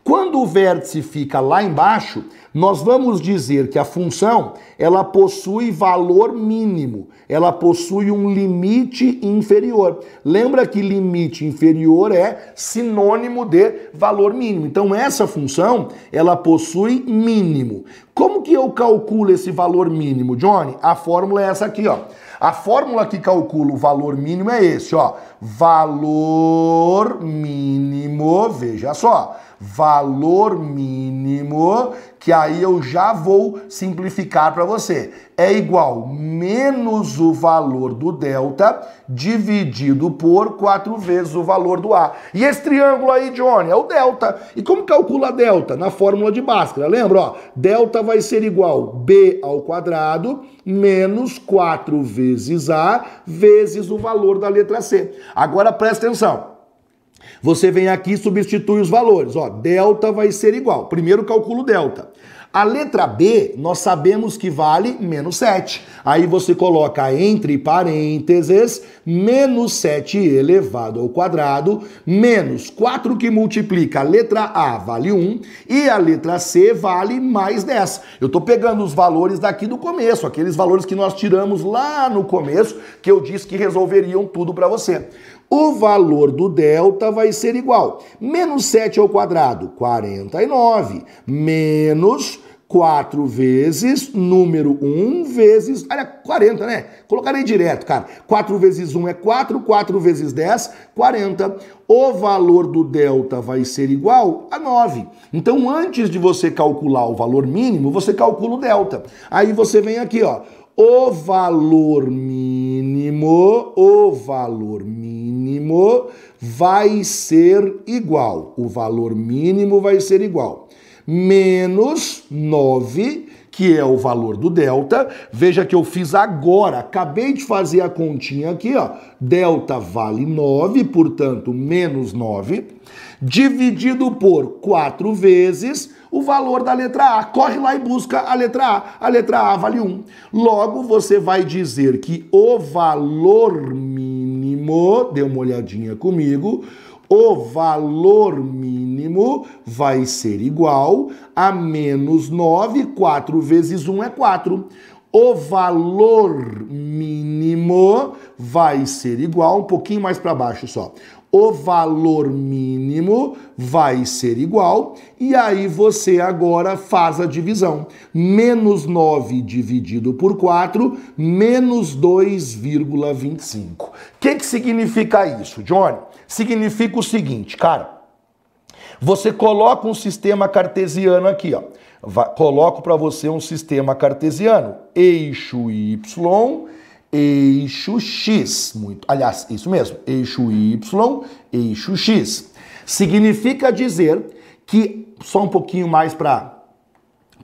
Quando o vértice fica lá embaixo, nós vamos dizer que a função ela possui valor mínimo, ela possui um limite inferior. Lembra que limite inferior é sinônimo de valor mínimo. Então essa função ela possui mínimo. Como que eu calculo esse valor mínimo, Johnny? A fórmula é essa aqui, ó. A fórmula que calcula o valor mínimo é esse, ó. Valor mínimo, veja só valor mínimo, que aí eu já vou simplificar para você. É igual menos o valor do delta dividido por 4 vezes o valor do A. E esse triângulo aí, Johnny, é o delta. E como calcula delta? Na fórmula de Bhaskara, lembra? Ó, delta vai ser igual B ao quadrado menos 4 vezes A vezes o valor da letra C. Agora presta atenção. Você vem aqui e substitui os valores. Ó, delta vai ser igual. Primeiro calculo delta. A letra B, nós sabemos que vale menos 7. Aí você coloca entre parênteses, menos 7 elevado ao quadrado, menos 4 que multiplica a letra A vale 1 e a letra C vale mais 10. Eu estou pegando os valores daqui do começo, aqueles valores que nós tiramos lá no começo, que eu disse que resolveriam tudo para você o valor do delta vai ser igual. Menos 7 ao quadrado, 49. Menos 4 vezes número 1 vezes. Olha, 40, né? Colocarei direto, cara. 4 vezes 1 é 4, 4 vezes 10, 40. O valor do delta vai ser igual a 9. Então, antes de você calcular o valor mínimo, você calcula o delta. Aí você vem aqui, ó o valor mínimo, o valor mínimo vai ser igual. O valor mínimo vai ser igual. Menos 9, que é o valor do delta. Veja que eu fiz agora, acabei de fazer a continha aqui, ó. Delta vale 9, portanto, menos 9, dividido por 4 vezes o valor da letra A. Corre lá e busca a letra A. A letra A vale 1. Logo, você vai dizer que o valor mínimo, dê uma olhadinha comigo, o valor mínimo vai ser igual a menos 9, 4 vezes 1 é 4. O valor mínimo vai ser igual, um pouquinho mais para baixo só o valor mínimo vai ser igual, e aí você agora faz a divisão. Menos 9 dividido por 4, menos 2,25. O que, que significa isso, Johnny? Significa o seguinte, cara. Você coloca um sistema cartesiano aqui, ó. coloco para você um sistema cartesiano. Eixo Y eixo X. Muito, aliás, isso mesmo, eixo Y, eixo X. Significa dizer que, só um pouquinho mais para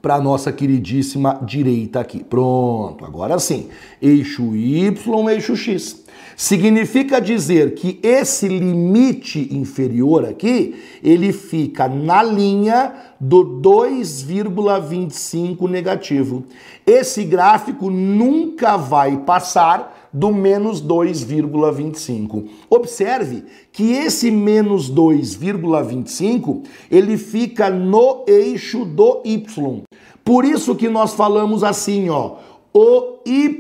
para nossa queridíssima direita aqui. Pronto, agora sim. Eixo Y, eixo X. Significa dizer que esse limite inferior aqui, ele fica na linha do 2,25 negativo. Esse gráfico nunca vai passar do menos 2,25. Observe que esse menos 2,25 ele fica no eixo do y. Por isso que nós falamos assim, ó, o y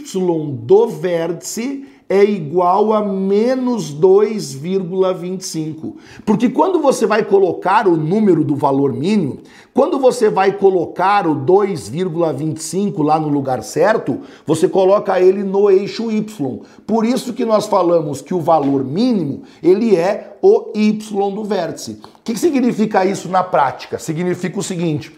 do vértice é igual a menos 2,25. Porque quando você vai colocar o número do valor mínimo, quando você vai colocar o 2,25 lá no lugar certo, você coloca ele no eixo Y. Por isso que nós falamos que o valor mínimo, ele é o Y do vértice. O que significa isso na prática? Significa o seguinte,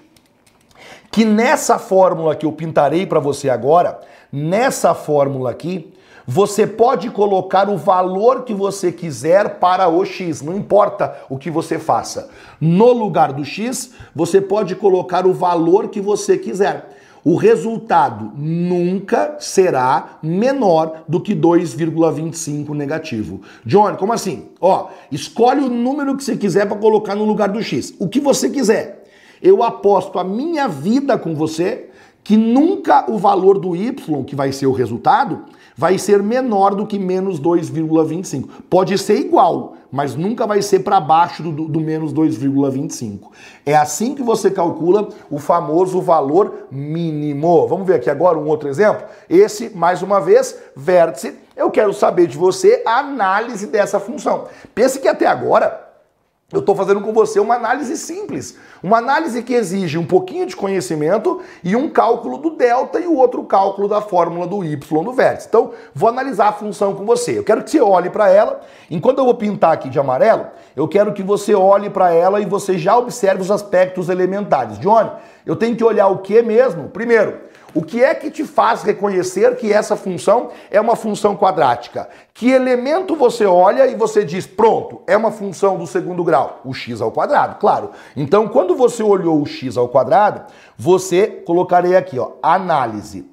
que nessa fórmula que eu pintarei para você agora, nessa fórmula aqui, você pode colocar o valor que você quiser para o x, não importa o que você faça. No lugar do x, você pode colocar o valor que você quiser. O resultado nunca será menor do que 2,25 negativo. John, como assim? Ó, escolhe o número que você quiser para colocar no lugar do x. O que você quiser. Eu aposto a minha vida com você que nunca o valor do y, que vai ser o resultado, vai ser menor do que menos 2,25. Pode ser igual, mas nunca vai ser para baixo do, do, menos 2,25. É assim que você calcula o famoso valor mínimo. Vamos ver aqui agora um outro exemplo? Esse, mais uma vez, vértice. Eu quero saber de você a análise dessa função. Pense que até agora eu estou fazendo com você uma análise simples, uma análise que exige um pouquinho de conhecimento e um cálculo do delta e o outro cálculo da fórmula do y do vértice. Então, vou analisar a função com você. Eu quero que você olhe para ela. Enquanto eu vou pintar aqui de amarelo, eu quero que você olhe para ela e você já observe os aspectos elementares. Johnny, eu tenho que olhar o que mesmo? Primeiro, o que é que te faz reconhecer que essa função é uma função quadrática? Que elemento você olha e você diz, pronto, é uma função do segundo grau? O x ao quadrado, claro. Então, quando você olhou o x ao quadrado, você colocarei aqui, ó, análise.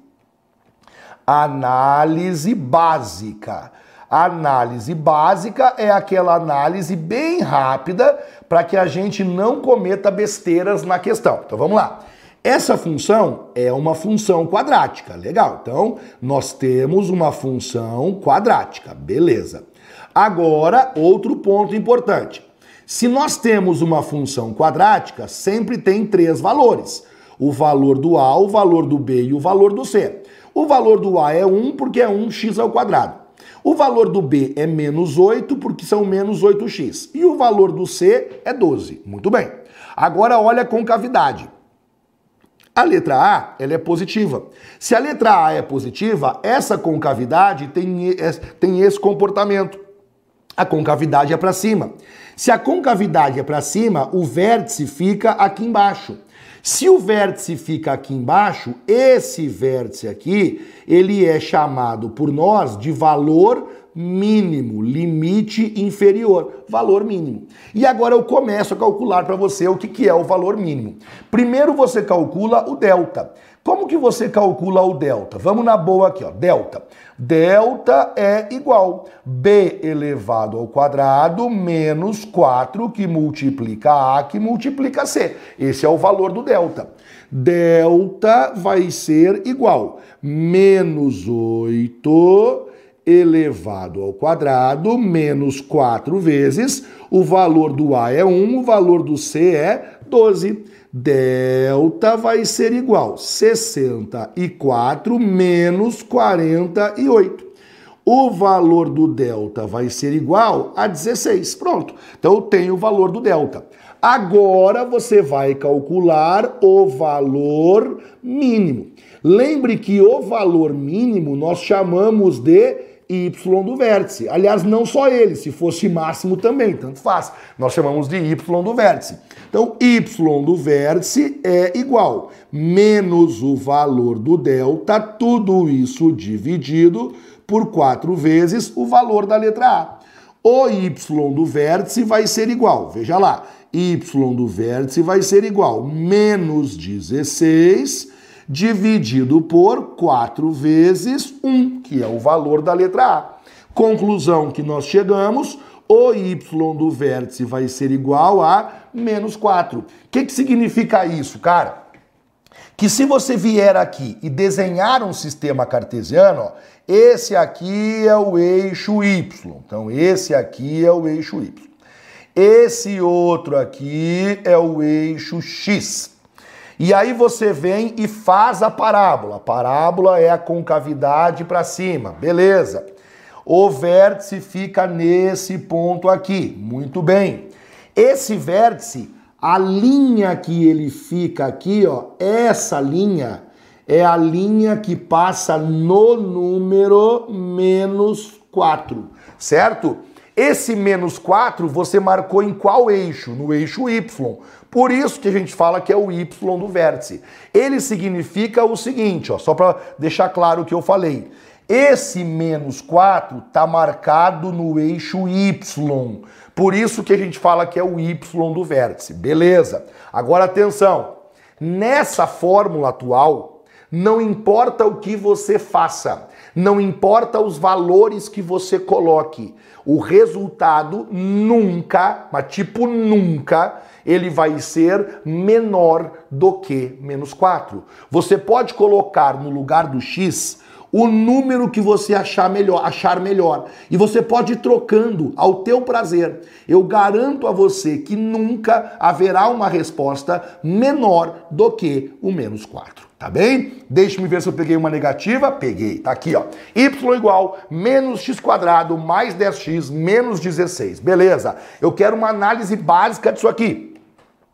Análise básica. Análise básica é aquela análise bem rápida para que a gente não cometa besteiras na questão. Então vamos lá. Essa função é uma função quadrática, legal. Então, nós temos uma função quadrática, beleza. Agora, outro ponto importante. Se nós temos uma função quadrática, sempre tem três valores. O valor do A, o valor do B e o valor do C. O valor do A é 1 porque é 1x ao quadrado. O valor do B é menos 8 porque são menos 8x. E o valor do C é 12. Muito bem. Agora olha a concavidade. A letra A, ela é positiva. Se a letra A é positiva, essa concavidade tem, tem esse comportamento. A concavidade é para cima. Se a concavidade é para cima, o vértice fica aqui embaixo. Se o vértice fica aqui embaixo, esse vértice aqui, ele é chamado por nós de valor mínimo, limite inferior, valor mínimo. E agora eu começo a calcular para você o que, que é o valor mínimo. Primeiro você calcula o delta. Como que você calcula o delta? Vamos na boa aqui, ó. Delta. Delta é igual b elevado ao quadrado menos 4 que multiplica a que multiplica c. Esse é o valor do delta. Delta vai ser igual menos 8 elevado ao quadrado menos 4 vezes, o valor do A é 1, o valor do C é 12. Delta vai ser igual 64 menos 48. O valor do delta vai ser igual a 16. Pronto. Então eu tenho o valor do delta. Agora você vai calcular o valor mínimo. Lembre que o valor mínimo nós chamamos de y do vértice. Aliás, não só ele, se fosse máximo também, tanto faz. Nós chamamos de y do vértice. Então, y do vértice é igual menos o valor do delta, tudo isso dividido por 4 vezes o valor da letra A. O y do vértice vai ser igual, veja lá, y do vértice vai ser igual menos 16 dividido por 4 vezes 1, que é o valor da letra A. Conclusão que nós chegamos, o y do vértice vai ser igual a menos 4. O que, que significa isso, cara? Que se você vier aqui e desenhar um sistema cartesiano, ó, esse aqui é o eixo y. Então, esse aqui é o eixo y. Esse outro aqui é o eixo x. E aí você vem e faz a parábola. A parábola é a concavidade para cima, beleza. O vértice fica nesse ponto aqui. Muito bem. Esse vértice, a linha que ele fica aqui, ó, essa linha é a linha que passa no número menos 4, certo? Esse menos 4 você marcou em qual eixo? No eixo Y. Por isso que a gente fala que é o Y do vértice. Ele significa o seguinte, ó, só para deixar claro o que eu falei. Esse menos 4 está marcado no eixo Y. Por isso que a gente fala que é o Y do vértice. Beleza. Agora atenção. Nessa fórmula atual, não importa o que você faça, não importa os valores que você coloque, o resultado nunca, mas tipo nunca, ele vai ser menor do que menos 4. Você pode colocar no lugar do x o número que você achar melhor, achar melhor. E você pode ir trocando ao teu prazer. Eu garanto a você que nunca haverá uma resposta menor do que o menos 4. Tá bem? Deixa-me ver se eu peguei uma negativa. Peguei, tá aqui, ó. Y igual menos x quadrado mais 10x menos 16. Beleza. Eu quero uma análise básica disso aqui.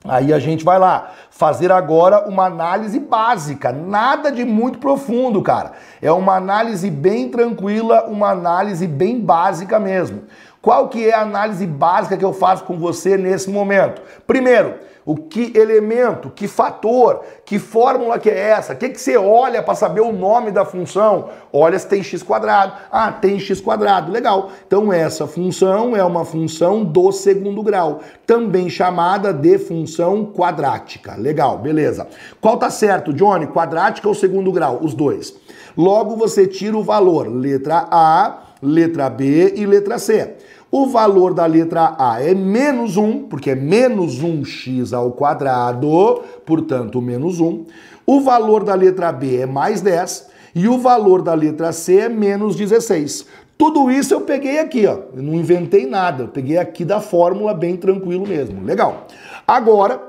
Aí a gente vai lá fazer agora uma análise básica, nada de muito profundo, cara. É uma análise bem tranquila, uma análise bem básica mesmo. Qual que é a análise básica que eu faço com você nesse momento? Primeiro, o que elemento, que fator, que fórmula que é essa? O que, que você olha para saber o nome da função? Olha se tem x quadrado. Ah, tem x quadrado. Legal. Então essa função é uma função do segundo grau, também chamada de função quadrática. Legal, beleza. Qual tá certo, Johnny? Quadrática ou segundo grau? Os dois. Logo você tira o valor letra A, letra B e letra C. O valor da letra A é menos 1, porque é menos 1x ao quadrado, portanto, menos 1. O valor da letra B é mais 10 e o valor da letra C é menos 16. Tudo isso eu peguei aqui, ó. Eu não inventei nada. Eu peguei aqui da fórmula bem tranquilo mesmo. Legal. Agora,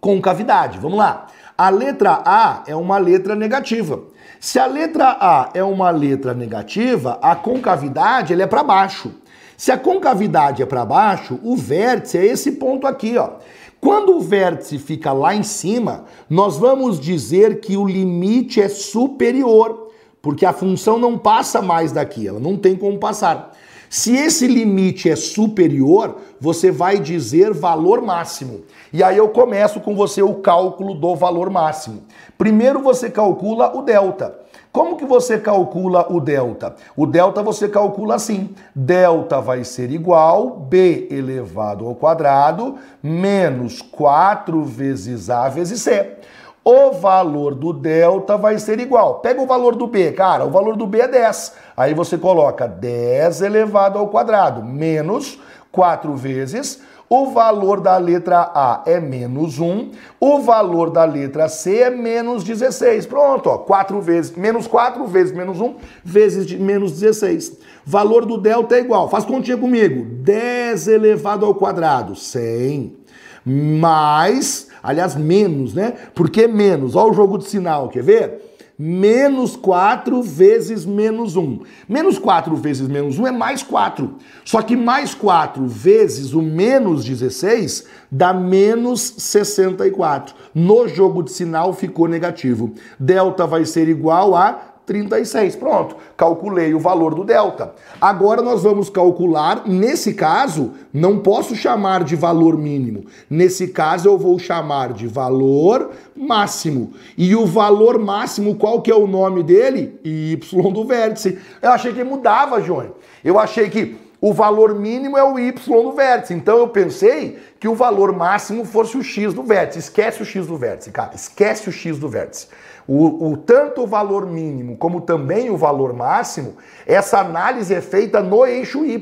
concavidade. Vamos lá. A letra A é uma letra negativa. Se a letra A é uma letra negativa, a concavidade ele é para baixo. Se a concavidade é para baixo, o vértice é esse ponto aqui, ó. Quando o vértice fica lá em cima, nós vamos dizer que o limite é superior, porque a função não passa mais daqui, ela não tem como passar. Se esse limite é superior, você vai dizer valor máximo. E aí eu começo com você o cálculo do valor máximo. Primeiro você calcula o delta. Como que você calcula o delta? O delta você calcula assim: delta vai ser igual b elevado ao quadrado menos 4 vezes a vezes c. O valor do delta vai ser igual. Pega o valor do b, cara, o valor do b é 10. Aí você coloca 10 elevado ao quadrado menos 4 vezes o valor da letra A é menos 1, o valor da letra C é menos 16. Pronto, ó, 4 vezes, menos 4 vezes menos 1, vezes de menos 16. Valor do delta é igual, faz continha comigo, 10 elevado ao quadrado, 100, mais, aliás, menos, né? Por que menos? Olha o jogo de sinal, quer ver? menos 4 vezes menos 1. Menos 4 vezes menos 1 é mais 4. Só que mais 4 vezes o menos 16 dá menos 64. No jogo de sinal ficou negativo. Delta vai ser igual a 36. Pronto, calculei o valor do delta. Agora nós vamos calcular, nesse caso, não posso chamar de valor mínimo. Nesse caso eu vou chamar de valor máximo. E o valor máximo, qual que é o nome dele? Y do vértice. Eu achei que mudava, João. Eu achei que o valor mínimo é o y do vértice. Então eu pensei que o valor máximo fosse o x do vértice. Esquece o x do vértice, cara. Esquece o x do vértice. O, o, tanto o valor mínimo como também o valor máximo, essa análise é feita no eixo y.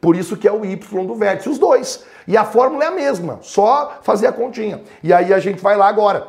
Por isso que é o y do vértice, os dois. E a fórmula é a mesma, só fazer a continha. E aí a gente vai lá agora.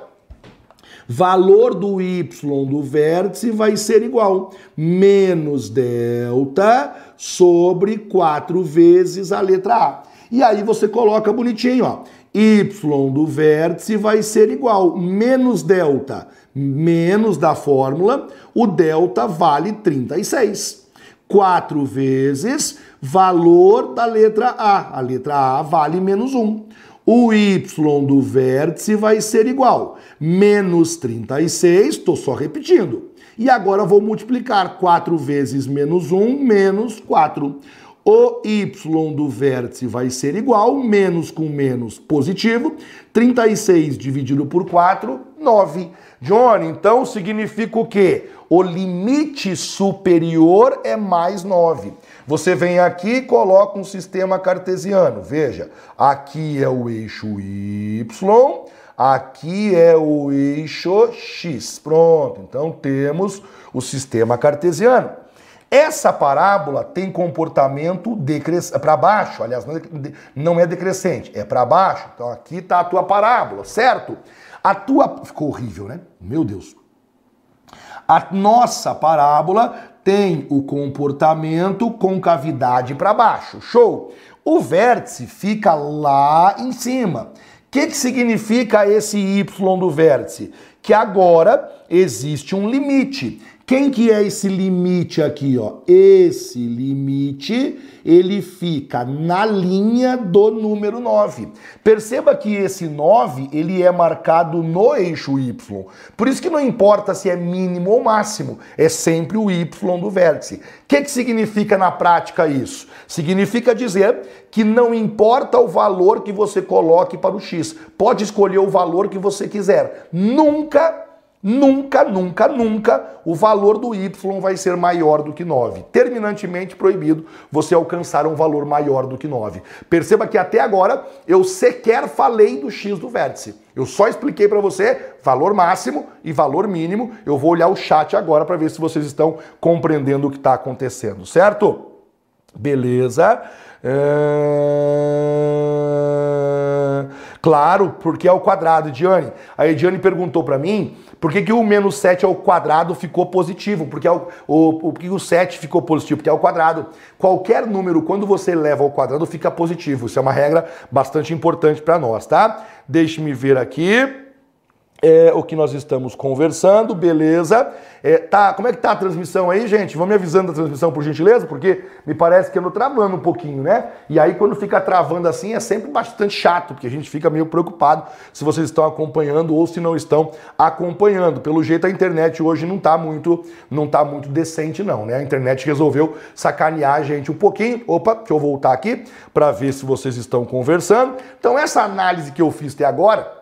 Valor do y do vértice vai ser igual menos delta sobre 4 vezes a letra A. E aí você coloca bonitinho, ó. y do vértice vai ser igual menos delta menos da fórmula, o delta vale 36. 4 vezes valor da letra A. A letra A vale menos 1. O y do vértice vai ser igual menos 36, estou só repetindo. E agora vou multiplicar 4 vezes menos 1, menos 4. O y do vértice vai ser igual, menos com menos positivo, 36 dividido por 4, 9. Johnny, então significa o quê? O limite superior é mais 9. Você vem aqui e coloca um sistema cartesiano. Veja, aqui é o eixo Y, aqui é o eixo X. Pronto, então temos o sistema cartesiano. Essa parábola tem comportamento para baixo, aliás, não é decrescente, é para baixo. Então aqui está a tua parábola, certo? A tua. Ficou horrível, né? Meu Deus. A nossa parábola tem o comportamento com cavidade para baixo. Show! O vértice fica lá em cima. O que, que significa esse y do vértice? Que agora existe um limite. Quem que é esse limite aqui, ó? Esse limite, ele fica na linha do número 9. Perceba que esse 9, ele é marcado no eixo y. Por isso que não importa se é mínimo ou máximo, é sempre o y do vértice. O que, que significa na prática isso? Significa dizer que não importa o valor que você coloque para o x, pode escolher o valor que você quiser. Nunca Nunca, nunca, nunca o valor do y vai ser maior do que 9. Terminantemente proibido você alcançar um valor maior do que 9. Perceba que até agora eu sequer falei do x do vértice. Eu só expliquei para você valor máximo e valor mínimo. Eu vou olhar o chat agora para ver se vocês estão compreendendo o que está acontecendo, certo? Beleza. É... Claro, porque é o quadrado, Ediane. A Ediane perguntou para mim por que, que o menos 7 ao quadrado ficou positivo? Porque é o, o, que o 7 ficou positivo? Porque é o quadrado. Qualquer número, quando você leva ao quadrado, fica positivo. Isso é uma regra bastante importante para nós, tá? Deixe-me ver aqui é, o que nós estamos conversando, beleza. É, tá, como é que tá a transmissão aí, gente? Vão me avisando da transmissão, por gentileza, porque me parece que eu não travando um pouquinho, né? E aí, quando fica travando assim, é sempre bastante chato, porque a gente fica meio preocupado se vocês estão acompanhando ou se não estão acompanhando. Pelo jeito, a internet hoje não tá muito, não tá muito decente, não, né? A internet resolveu sacanear a gente um pouquinho. Opa, deixa eu voltar aqui para ver se vocês estão conversando. Então, essa análise que eu fiz até agora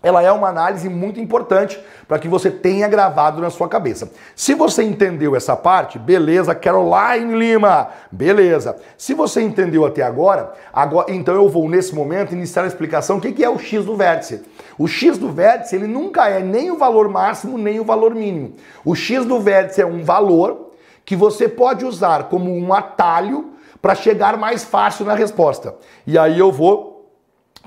ela é uma análise muito importante para que você tenha gravado na sua cabeça. Se você entendeu essa parte, beleza, Caroline Lima, beleza. Se você entendeu até agora, agora então eu vou nesse momento iniciar a explicação o que é o x do vértice. O x do vértice ele nunca é nem o valor máximo nem o valor mínimo. O x do vértice é um valor que você pode usar como um atalho para chegar mais fácil na resposta. E aí eu vou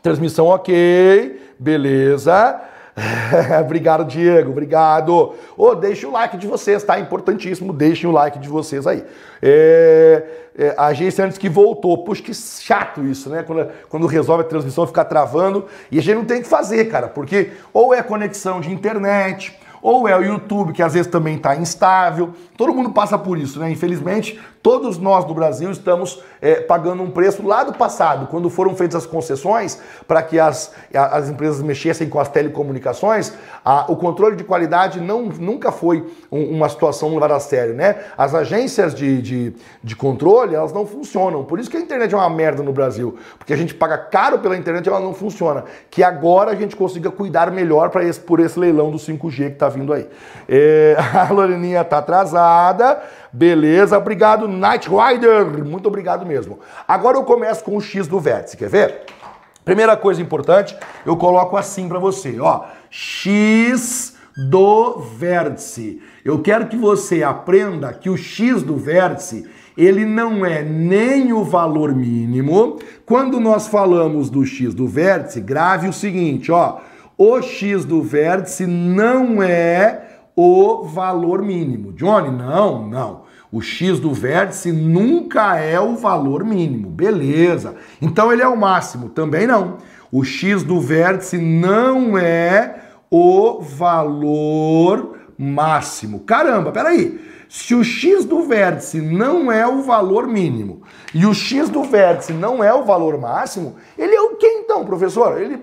transmissão ok, Beleza. obrigado, Diego. Obrigado. Oh, deixa o like de vocês, tá? Importantíssimo. Deixem o like de vocês aí. É, é, a agência antes que voltou. Puxa, que chato isso, né? Quando, quando resolve a transmissão ficar travando. E a gente não tem o que fazer, cara. Porque ou é conexão de internet, ou é o YouTube, que às vezes também está instável. Todo mundo passa por isso, né? Infelizmente, todos nós do Brasil estamos é, pagando um preço lá do passado, quando foram feitas as concessões para que as, as empresas mexessem com as telecomunicações, a, o controle de qualidade não, nunca foi um, uma situação levada a sério, né? As agências de, de, de controle, elas não funcionam. Por isso que a internet é uma merda no Brasil, porque a gente paga caro pela internet e ela não funciona. Que agora a gente consiga cuidar melhor para esse, por esse leilão do 5G que está vindo aí. É, a Loreninha tá atrasada. Beleza, obrigado, Night Rider. Muito obrigado mesmo. Agora eu começo com o X do vértice, quer ver? Primeira coisa importante, eu coloco assim para você, ó. X do vértice. Eu quero que você aprenda que o X do vértice ele não é nem o valor mínimo. Quando nós falamos do x do vértice, grave o seguinte, ó. O x do vértice não é o valor mínimo. Johnny, não, não. O x do vértice nunca é o valor mínimo. Beleza. Então ele é o máximo? Também não. O x do vértice não é o valor máximo. Caramba, peraí. Se o x do vértice não é o valor mínimo e o x do vértice não é o valor máximo, ele é o que então, professor? Ele,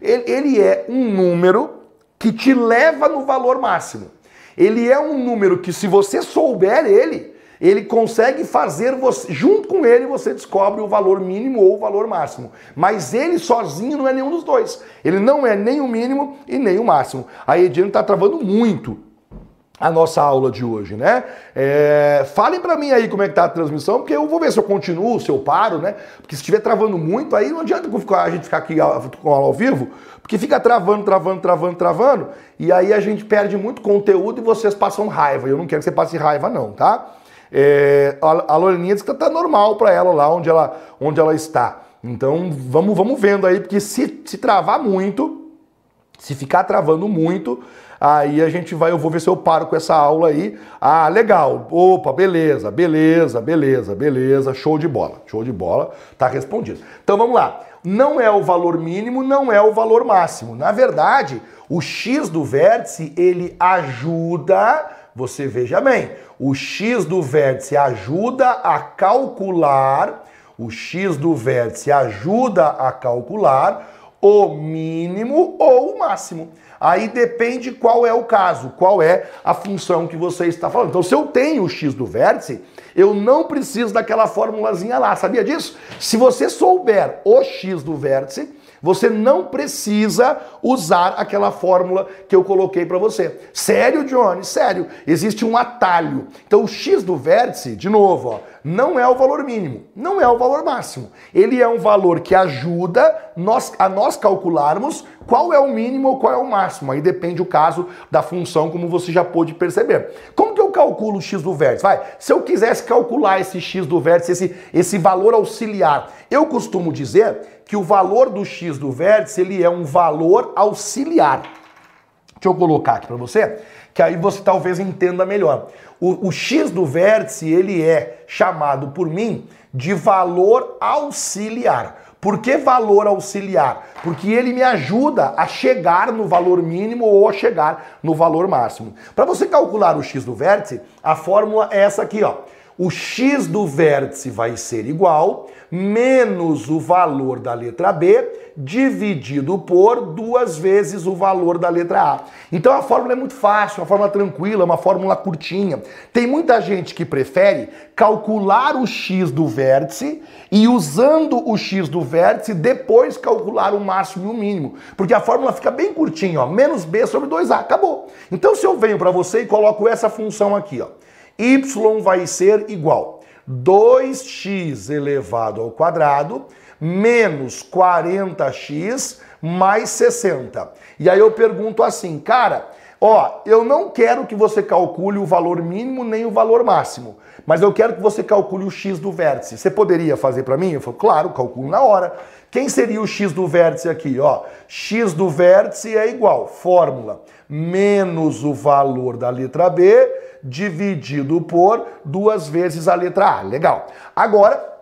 ele, ele é um número que te leva no valor máximo. Ele é um número que, se você souber ele, ele consegue fazer você, junto com ele, você descobre o valor mínimo ou o valor máximo. Mas ele sozinho não é nenhum dos dois. Ele não é nem o mínimo e nem o máximo. A Ediane está travando muito a nossa aula de hoje, né? É, falem para mim aí como é que tá a transmissão, porque eu vou ver se eu continuo, se eu paro, né? Porque se estiver travando muito, aí não adianta a gente ficar aqui com aula ao vivo, porque fica travando, travando, travando, travando, e aí a gente perde muito conteúdo e vocês passam raiva. Eu não quero que você passe raiva, não, tá? É, a Loreninha diz que tá normal para ela lá onde ela, onde ela está. Então vamos, vamos vendo aí, porque se, se travar muito, Se ficar travando muito, aí a gente vai, eu vou ver se eu paro com essa aula aí. Ah, legal. Opa, beleza, beleza, beleza, beleza. Show de bola. Show de bola. Tá respondido. Então vamos lá. Não é o valor mínimo, não é o valor máximo. Na verdade, o x do vértice, ele ajuda, você veja bem, o x do vértice ajuda a calcular, o x do vértice ajuda a calcular o mínimo ou o máximo. Aí depende qual é o caso, qual é a função que você está falando. Então, se eu tenho o x do vértice, eu não preciso daquela formulazinha lá, sabia disso? Se você souber o x do vértice, você não precisa usar aquela fórmula que eu coloquei para você. Sério, Johnny? Sério. Existe um atalho. Então o x do vértice, de novo, ó, não é o valor mínimo, não é o valor máximo. Ele é um valor que ajuda nós, a nós calcularmos qual é o mínimo ou qual é o máximo. Aí depende o caso da função, como você já pôde perceber. Como que eu calculo o x do vértice? Vai, se eu quisesse calcular esse x do vértice, esse, esse valor auxiliar, eu costumo dizer que o valor do x do vértice ele é um valor auxiliar. Deixa eu colocar aqui para você, que aí você talvez entenda melhor. O, o x do vértice, ele é chamado por mim de valor auxiliar. Por que valor auxiliar? Porque ele me ajuda a chegar no valor mínimo ou a chegar no valor máximo. Para você calcular o x do vértice, a fórmula é essa aqui, ó. O x do vértice vai ser igual menos o valor da letra B dividido por duas vezes o valor da letra A. Então a fórmula é muito fácil, uma fórmula tranquila, uma fórmula curtinha. Tem muita gente que prefere calcular o x do vértice e usando o x do vértice depois calcular o máximo e o mínimo, porque a fórmula fica bem curtinha, ó, menos b sobre 2a, acabou. Então se eu venho para você e coloco essa função aqui, ó, y vai ser igual 2x elevado ao quadrado menos 40x mais 60. E aí eu pergunto assim, cara, ó, eu não quero que você calcule o valor mínimo nem o valor máximo, mas eu quero que você calcule o x do vértice. Você poderia fazer para mim? Eu falo, claro, calculo na hora. Quem seria o x do vértice aqui? Ó, x do vértice é igual, fórmula, menos o valor da letra B dividido por duas vezes a letra A. Legal. Agora,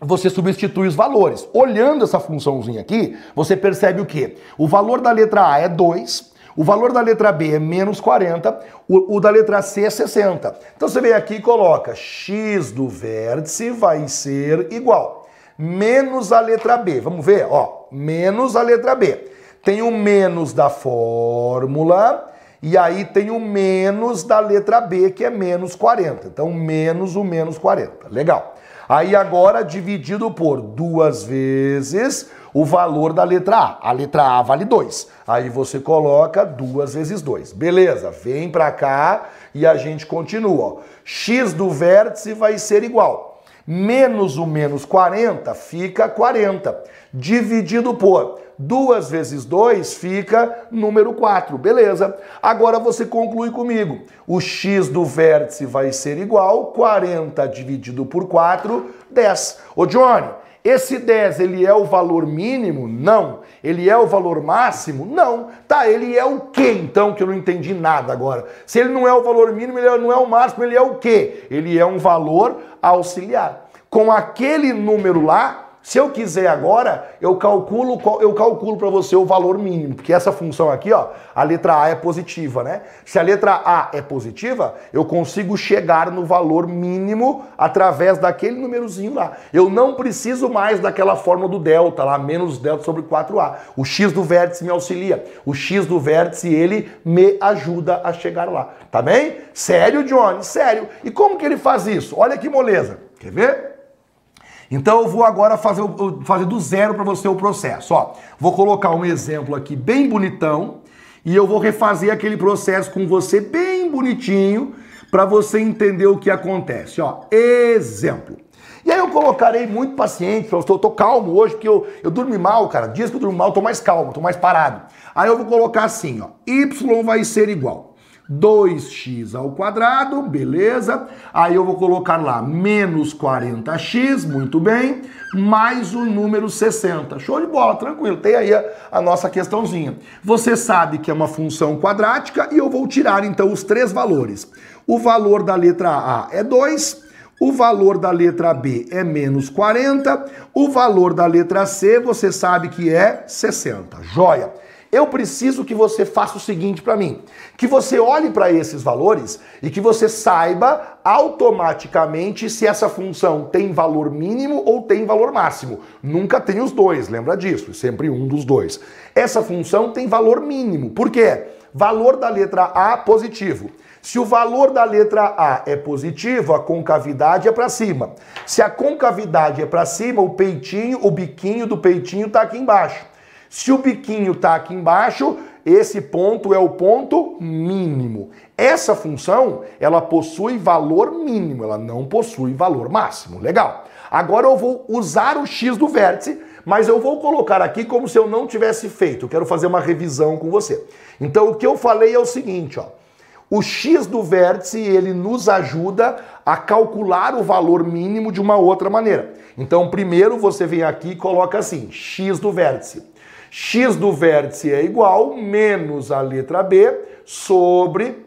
você substitui os valores. Olhando essa funçãozinha aqui, você percebe o quê? O valor da letra A é 2, o valor da letra B é menos 40, o, o, da letra C é 60. Então você vem aqui e coloca x do vértice vai ser igual. Menos a letra B. Vamos ver? Ó, menos a letra B. Tem o menos da fórmula e aí tem o menos da letra B, que é menos 40. Então, menos o menos 40. Legal. Aí agora dividido por duas vezes o valor da letra A. A letra A vale 2. Aí você coloca duas vezes 2. Beleza, vem para cá e a gente continua. X do vértice vai ser igual. Menos o menos 40 fica 40. Dividido por 2 vezes 2 fica número 4, beleza? Agora você conclui comigo. O x do vértice vai ser igual 40 dividido por 4, 10. Ô Johnny, esse 10, ele é o valor mínimo? Não. Ele é o valor máximo? Não. Tá, ele é o que então? Que eu não entendi nada agora. Se ele não é o valor mínimo, ele não é o máximo, ele é o que? Ele é um valor auxiliar. Com aquele número lá, se eu quiser agora, eu calculo, eu calculo para você o valor mínimo, porque essa função aqui, ó, a letra A é positiva, né? Se a letra A é positiva, eu consigo chegar no valor mínimo através daquele númerozinho lá. Eu não preciso mais daquela fórmula do delta lá, menos delta sobre 4A. O x do vértice me auxilia. O x do vértice, ele me ajuda a chegar lá. Tá bem? Sério, Johnny? Sério. E como que ele faz isso? Olha que moleza. Quer ver? Então eu vou agora fazer, fazer do zero para você o processo. Ó, vou colocar um exemplo aqui bem bonitão e eu vou refazer aquele processo com você bem bonitinho para você entender o que acontece. Ó, exemplo. E aí eu colocarei muito paciente, eu estou calmo hoje porque eu, eu dormi mal, cara. Dias que eu durmo mal, eu tô mais calmo, tô mais parado. Aí eu vou colocar assim, ó, y vai ser igual 2x ao quadrado, beleza? Aí eu vou colocar lá menos 40x, muito bem, mais o número 60. Show de bola, tranquilo. Tem aí a, a nossa questãozinha. Você sabe que é uma função quadrática e eu vou tirar então os três valores. O valor da letra A é 2, o valor da letra B é menos 40, o valor da letra C você sabe que é 60. Joia! Eu preciso que você faça o seguinte para mim: que você olhe para esses valores e que você saiba automaticamente se essa função tem valor mínimo ou tem valor máximo. Nunca tem os dois, lembra disso, é sempre um dos dois. Essa função tem valor mínimo. Por quê? Valor da letra A positivo. Se o valor da letra A é positivo, a concavidade é para cima. Se a concavidade é para cima, o peitinho, o biquinho do peitinho está aqui embaixo. Se o biquinho está aqui embaixo, esse ponto é o ponto mínimo. Essa função, ela possui valor mínimo, ela não possui valor máximo. Legal. Agora eu vou usar o x do vértice, mas eu vou colocar aqui como se eu não tivesse feito. Eu quero fazer uma revisão com você. Então o que eu falei é o seguinte, ó. O x do vértice, ele nos ajuda a calcular o valor mínimo de uma outra maneira. Então, primeiro você vem aqui e coloca assim, x do vértice x do vértice é igual menos a letra B sobre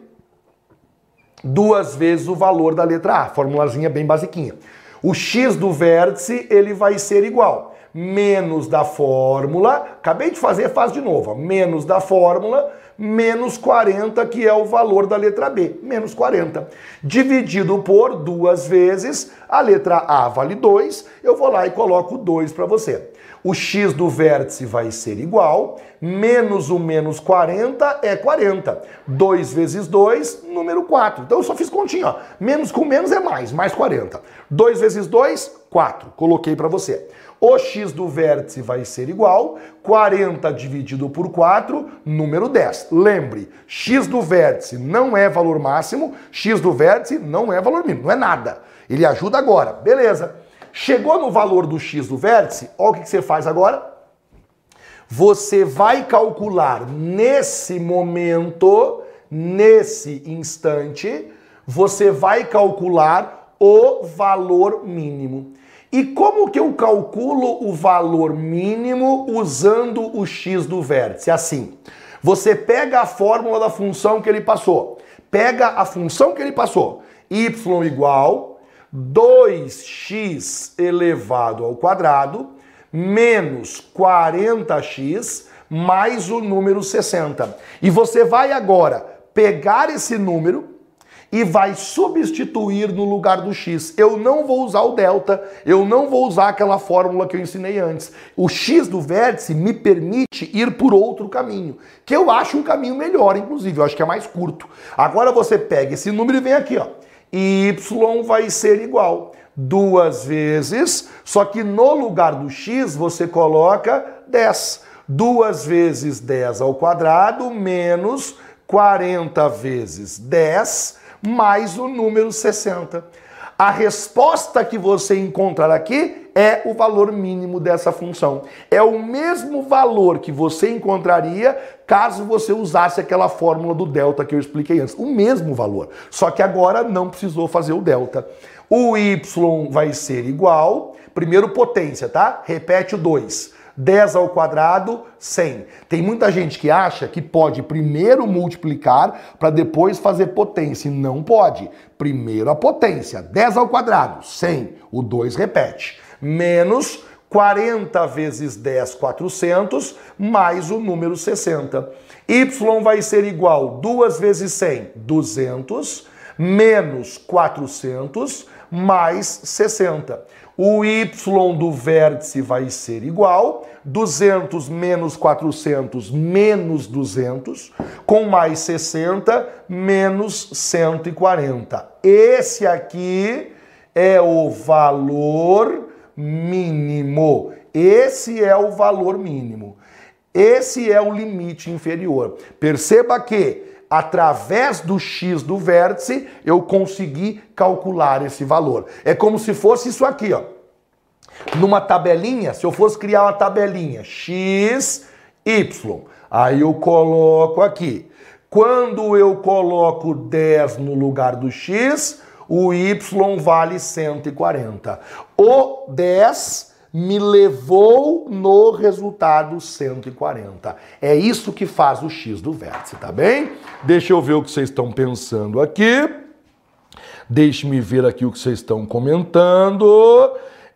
duas vezes o valor da letra A. Formulazinha bem basiquinha. O x do vértice ele vai ser igual menos da fórmula, acabei de fazer, faz de novo, menos da fórmula, menos 40, que é o valor da letra B, menos 40. Dividido por duas vezes, a letra A vale 2, eu vou lá e coloco 2 para você. O x do vértice vai ser igual, menos o menos 40 é 40. 2 vezes 2, número 4. Então eu só fiz continha, ó. Menos com menos é mais, mais 40. 2 vezes 2, 4. Coloquei para você. O x do vértice vai ser igual 40 dividido por 4, número 10. Lembre, x do vértice não é valor máximo, x do vértice não é valor mínimo, não é nada. Ele ajuda agora, beleza. Chegou no valor do x do vértice, olha o que você faz agora. Você vai calcular nesse momento, nesse instante, você vai calcular o valor mínimo. E como que eu calculo o valor mínimo usando o x do vértice? Assim, você pega a fórmula da função que ele passou, pega a função que ele passou, y igual 2x elevado ao quadrado menos 40x mais o número 60. E você vai agora pegar esse número e vai substituir no lugar do x. Eu não vou usar o delta, eu não vou usar aquela fórmula que eu ensinei antes. O x do vértice me permite ir por outro caminho, que eu acho um caminho melhor, inclusive, eu acho que é mais curto. Agora você pega esse número e vem aqui, ó. Y vai ser igual duas vezes, só que no lugar do x você coloca 10. Duas vezes 10 ao quadrado menos 40 vezes 10 mais o número 60. A resposta que você encontrar aqui é o valor mínimo dessa função. É o mesmo valor que você encontraria caso você usasse aquela fórmula do delta que eu expliquei antes. O mesmo valor. Só que agora não precisou fazer o delta. O y vai ser igual, primeiro potência, tá? Repete o 2. 10 ao quadrado, 100. Tem muita gente que acha que pode primeiro multiplicar para depois fazer potência. Não pode. Primeiro a potência. 10 ao quadrado, 100. O 2 repete. Menos 40 vezes 10, 400, mais o número 60. Y vai ser igual 2 vezes 100, 200, menos 400, mais 60. O y do vértice vai ser igual 200 menos 400 menos 200, com mais 60 menos 140. Esse aqui é o valor mínimo. Esse é o valor mínimo. Esse é o limite inferior. Perceba que através do x do vértice, eu consegui calcular esse valor. É como se fosse isso aqui, ó. Numa tabelinha, se eu fosse criar uma tabelinha x, y, aí eu coloco aqui Quando eu coloco 10 no lugar do x, o y vale 140. O 10 me levou no resultado 140. É isso que faz o x do vértice, tá bem? Deixa eu ver o que vocês estão pensando aqui. Deixe-me ver aqui o que vocês estão comentando.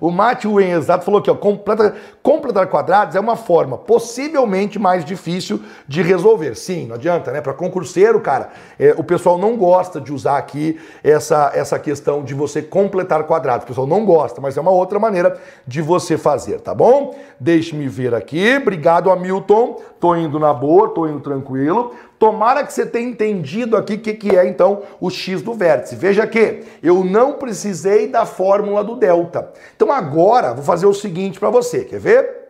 o Matthew Exato falou aqui, ó, completa, completar quadrados é uma forma possivelmente mais difícil de resolver. Sim, não adianta, né? Para concurseiro, cara, é, o pessoal não gosta de usar aqui essa, essa questão de você completar quadrados. O pessoal não gosta, mas é uma outra maneira de você fazer, tá bom? Deixe-me ver aqui. Obrigado, Hamilton. Tô indo na boa, tô indo tranquilo. Tomara que você tenha entendido aqui o que, que é então o x do vértice. Veja que eu não precisei da fórmula do delta. Então agora vou fazer o seguinte para você, quer ver?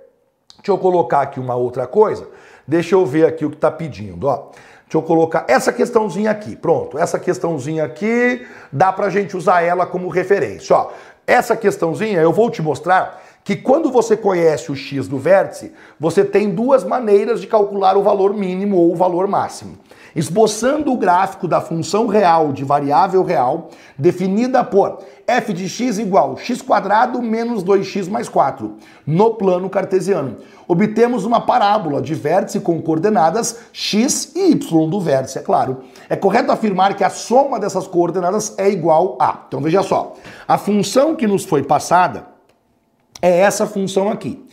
Deixa eu colocar aqui uma outra coisa. Deixa eu ver aqui o que está pedindo, ó. Deixa eu colocar essa questãozinha aqui. Pronto, essa questãozinha aqui, dá para a gente usar ela como referência. Ó, essa questãozinha eu vou te mostrar que quando você conhece o x do vértice, você tem duas maneiras de calcular o valor mínimo ou o valor máximo. Esboçando o gráfico da função real de variável real, definida por f de x igual x quadrado menos 2x mais 4, no plano cartesiano. Obtemos uma parábola de vértice com coordenadas x e y do vértice, é claro. É correto afirmar que a soma dessas coordenadas é igual a. Então veja só, a função que nos foi passada é essa função aqui.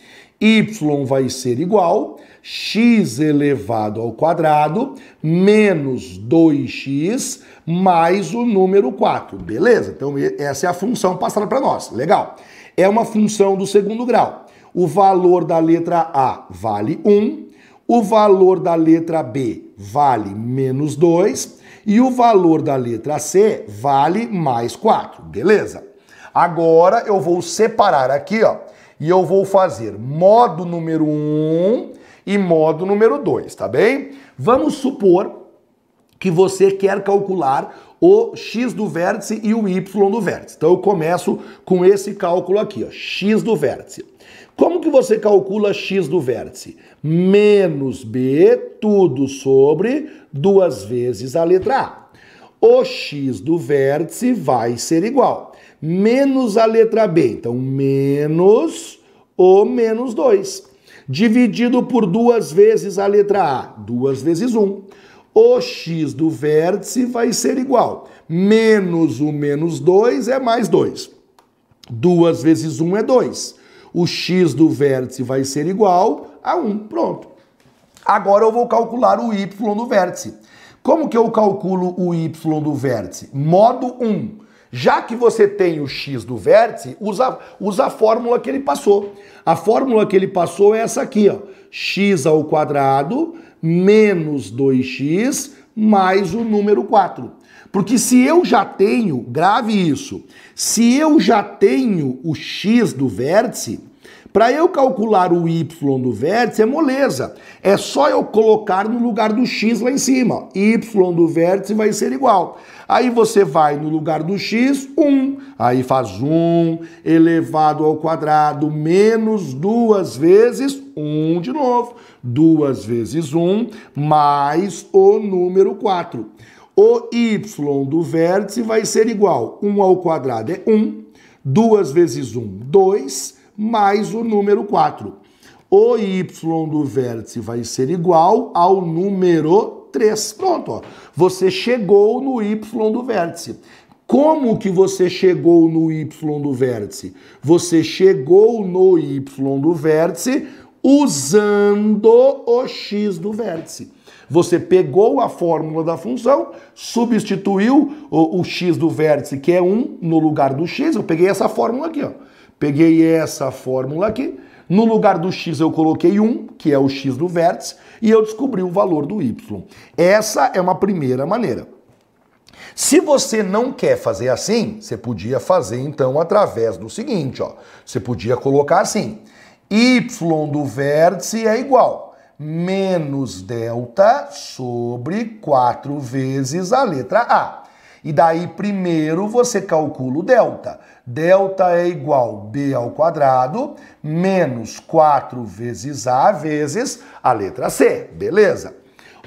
Y vai ser igual x elevado ao quadrado menos 2x mais o número 4. Beleza? Então essa é a função passada para nós. Legal. É uma função do segundo grau. O valor da letra A vale 1, o valor da letra B vale menos 2 e o valor da letra C vale mais 4. Beleza? Agora eu vou separar aqui, ó, e eu vou fazer modo número 1 e modo número 2, tá bem? Vamos supor que você quer calcular o x do vértice e o y do vértice. Então eu começo com esse cálculo aqui, ó, x do vértice. Como que você calcula x do vértice? Menos b, tudo sobre duas vezes a letra A. O x do vértice vai ser igual menos a letra B. Então, menos o menos 2. Dividido por duas vezes a letra A. Duas vezes 1. Um. O x do vértice vai ser igual. Menos o menos 2 é mais 2. Duas vezes 1 um é 2. O x do vértice vai ser igual a 1. Pronto. Agora eu vou calcular o y do vértice. Como que eu calculo o y do vértice? Modo 1. Já que você tem o x do vértice, usa, usa a fórmula que ele passou. A fórmula que ele passou é essa aqui, ó. x ao quadrado menos 2x mais o número 4. Porque se eu já tenho, grave isso, se eu já tenho o x do vértice, para eu calcular o y do vértice é moleza. É só eu colocar no lugar do x lá em cima. y do vértice vai ser igual. Aí você vai no lugar do x, 1. Aí faz 1 elevado ao quadrado menos duas vezes 1 de novo. Duas vezes 1 mais o número 4. O y do vértice vai ser igual. 1 ao quadrado é 1. 2 vezes 1, 2 mais o número 4. O y do vértice vai ser igual ao número 3. Pronto, ó. você chegou no y do vértice. Como que você chegou no y do vértice? Você chegou no y do vértice usando o x do vértice. Você pegou a fórmula da função, substituiu o, o, x do vértice, que é 1, no lugar do x. Eu peguei essa fórmula aqui, ó. Peguei essa fórmula aqui, no lugar do x eu coloquei 1, que é o x do vértice, e eu descobri o valor do y. Essa é uma primeira maneira. Se você não quer fazer assim, você podia fazer então através do seguinte, ó. Você podia colocar assim: y do vértice é igual menos delta sobre 4 vezes a letra A. E daí primeiro você calcula o delta. Delta é igual b ao quadrado menos 4 vezes a vezes a letra C. Beleza?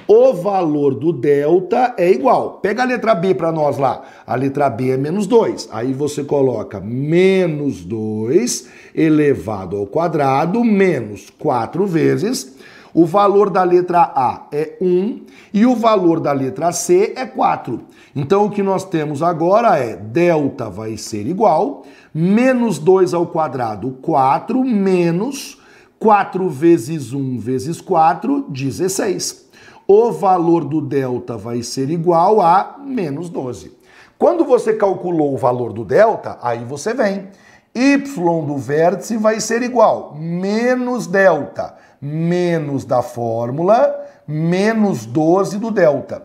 o valor do delta é igual. Pega a letra B para nós lá. A letra B é menos 2. Aí você coloca menos 2 elevado ao quadrado menos 4 vezes. O valor da letra A é 1 e o valor da letra C é 4. Então o que nós temos agora é delta vai ser igual menos 2 ao quadrado, 4, menos 4 vezes 1 vezes 4, 16 o valor do delta vai ser igual a menos 12. Quando você calculou o valor do delta, aí você vem. y do vértice vai ser igual menos delta, menos da fórmula, menos 12 do delta.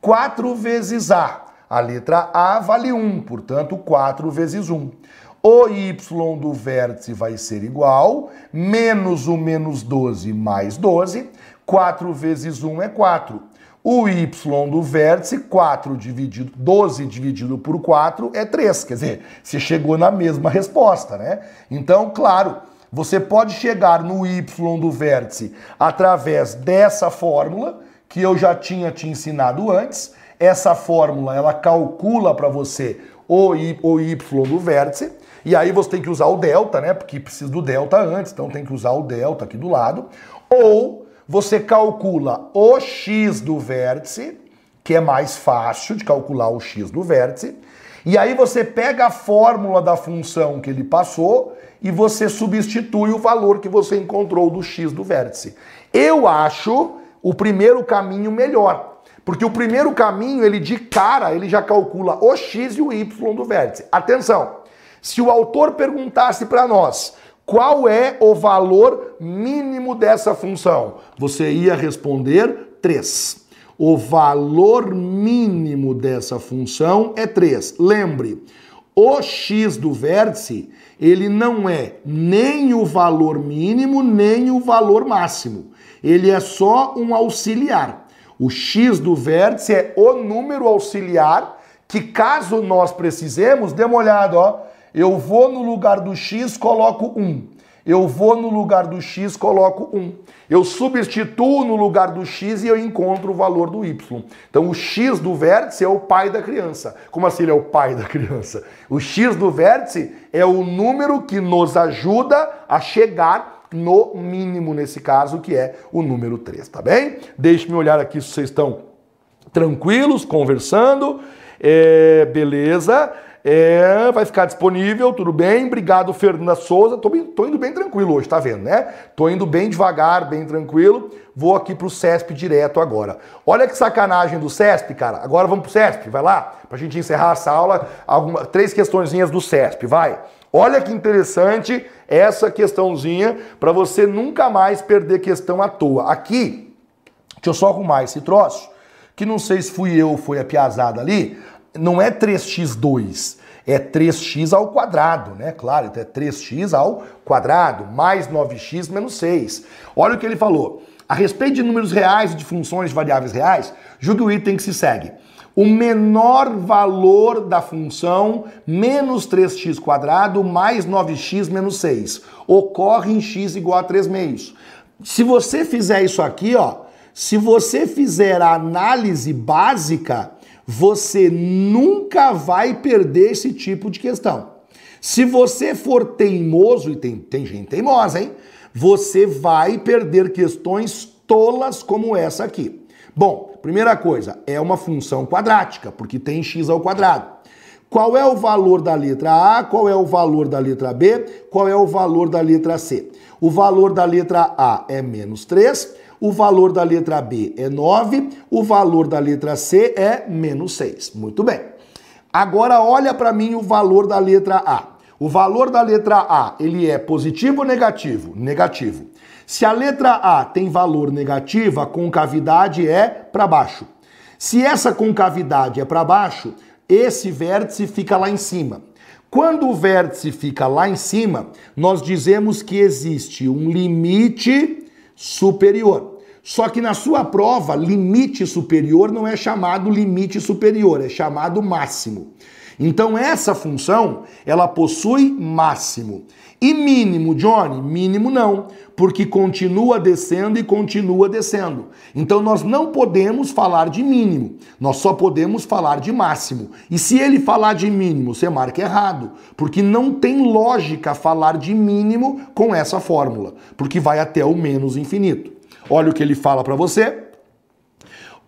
4 vezes a. A letra A vale 1, portanto, 4 vezes 1. O y do vértice vai ser igual, menos o menos 12 mais 12. 4 vezes 1 é 4. O y do vértice, 4 dividido, 12 dividido por 4 é 3. Quer dizer, você chegou na mesma resposta, né? Então, claro, você pode chegar no y do vértice através dessa fórmula, que eu já tinha te ensinado antes. Essa fórmula, ela calcula para você o y, o y do vértice. E aí você tem que usar o delta, né? Porque precisa do delta antes, então tem que usar o delta aqui do lado. Ou você calcula o x do vértice, que é mais fácil de calcular o x do vértice, e aí você pega a fórmula da função que ele passou e você substitui o valor que você encontrou do x do vértice. Eu acho o primeiro caminho melhor, porque o primeiro caminho, ele de cara, ele já calcula o x e o y do vértice. Atenção, se o autor perguntasse para nós, qual é o valor mínimo dessa função? Você ia responder 3. O valor mínimo dessa função é 3. Lembre, o x do vértice, ele não é nem o valor mínimo, nem o valor máximo. Ele é só um auxiliar. O x do vértice é o número auxiliar que, caso nós precisemos, dê uma olhada, ó eu vou no lugar do x, coloco 1. Eu vou no lugar do x, coloco 1. Eu substituo no lugar do x e eu encontro o valor do y. Então o x do vértice é o pai da criança. Como assim ele é o pai da criança? O x do vértice é o número que nos ajuda a chegar no mínimo nesse caso, que é o número 3, tá bem? Deixe-me olhar aqui se vocês estão tranquilos, conversando. É, beleza. É, vai ficar disponível, tudo bem. Obrigado, Fernanda Souza. Tô, tô, indo bem tranquilo hoje, tá vendo, né? Tô indo bem devagar, bem tranquilo. Vou aqui pro CESP direto agora. Olha que sacanagem do CESP, cara. Agora vamos pro CESP, vai lá, pra gente encerrar essa aula. Alguma, três questõezinhas do CESP, vai. Olha que interessante essa questãozinha para você nunca mais perder questão à toa. Aqui, deixa eu só arrumar esse troço, que não sei se fui eu ou foi a piazada ali não é 3x2, é 3x ao quadrado, né? Claro, então é 3x ao quadrado, mais 9x menos 6. Olha o que ele falou. A respeito de números reais e de funções de variáveis reais, julgue o item que se segue. O menor valor da função menos 3x quadrado mais 9x menos 6 ocorre em x igual a 3 meios. Se você fizer isso aqui, ó, se você fizer a análise básica, você nunca vai perder esse tipo de questão. Se você for teimoso, e tem, tem gente teimosa, hein? Você vai perder questões tolas como essa aqui. Bom, primeira coisa, é uma função quadrática, porque tem x ao quadrado. Qual é o valor da letra A? Qual é o valor da letra B? Qual é o valor da letra C? O valor da letra A é menos 3 o valor da letra B é 9, o valor da letra C é menos 6. Muito bem. Agora olha para mim o valor da letra A. O valor da letra A, ele é positivo ou negativo? Negativo. Se a letra A tem valor negativo, a concavidade é para baixo. Se essa concavidade é para baixo, esse vértice fica lá em cima. Quando o vértice fica lá em cima, nós dizemos que existe um limite superior. Só que na sua prova, limite superior não é chamado limite superior, é chamado máximo. Então essa função, ela possui máximo. E mínimo, Johnny? Mínimo não, porque continua descendo e continua descendo. Então nós não podemos falar de mínimo, nós só podemos falar de máximo. E se ele falar de mínimo, você marca errado, porque não tem lógica falar de mínimo com essa fórmula, porque vai até o menos infinito. Olha o que ele fala para você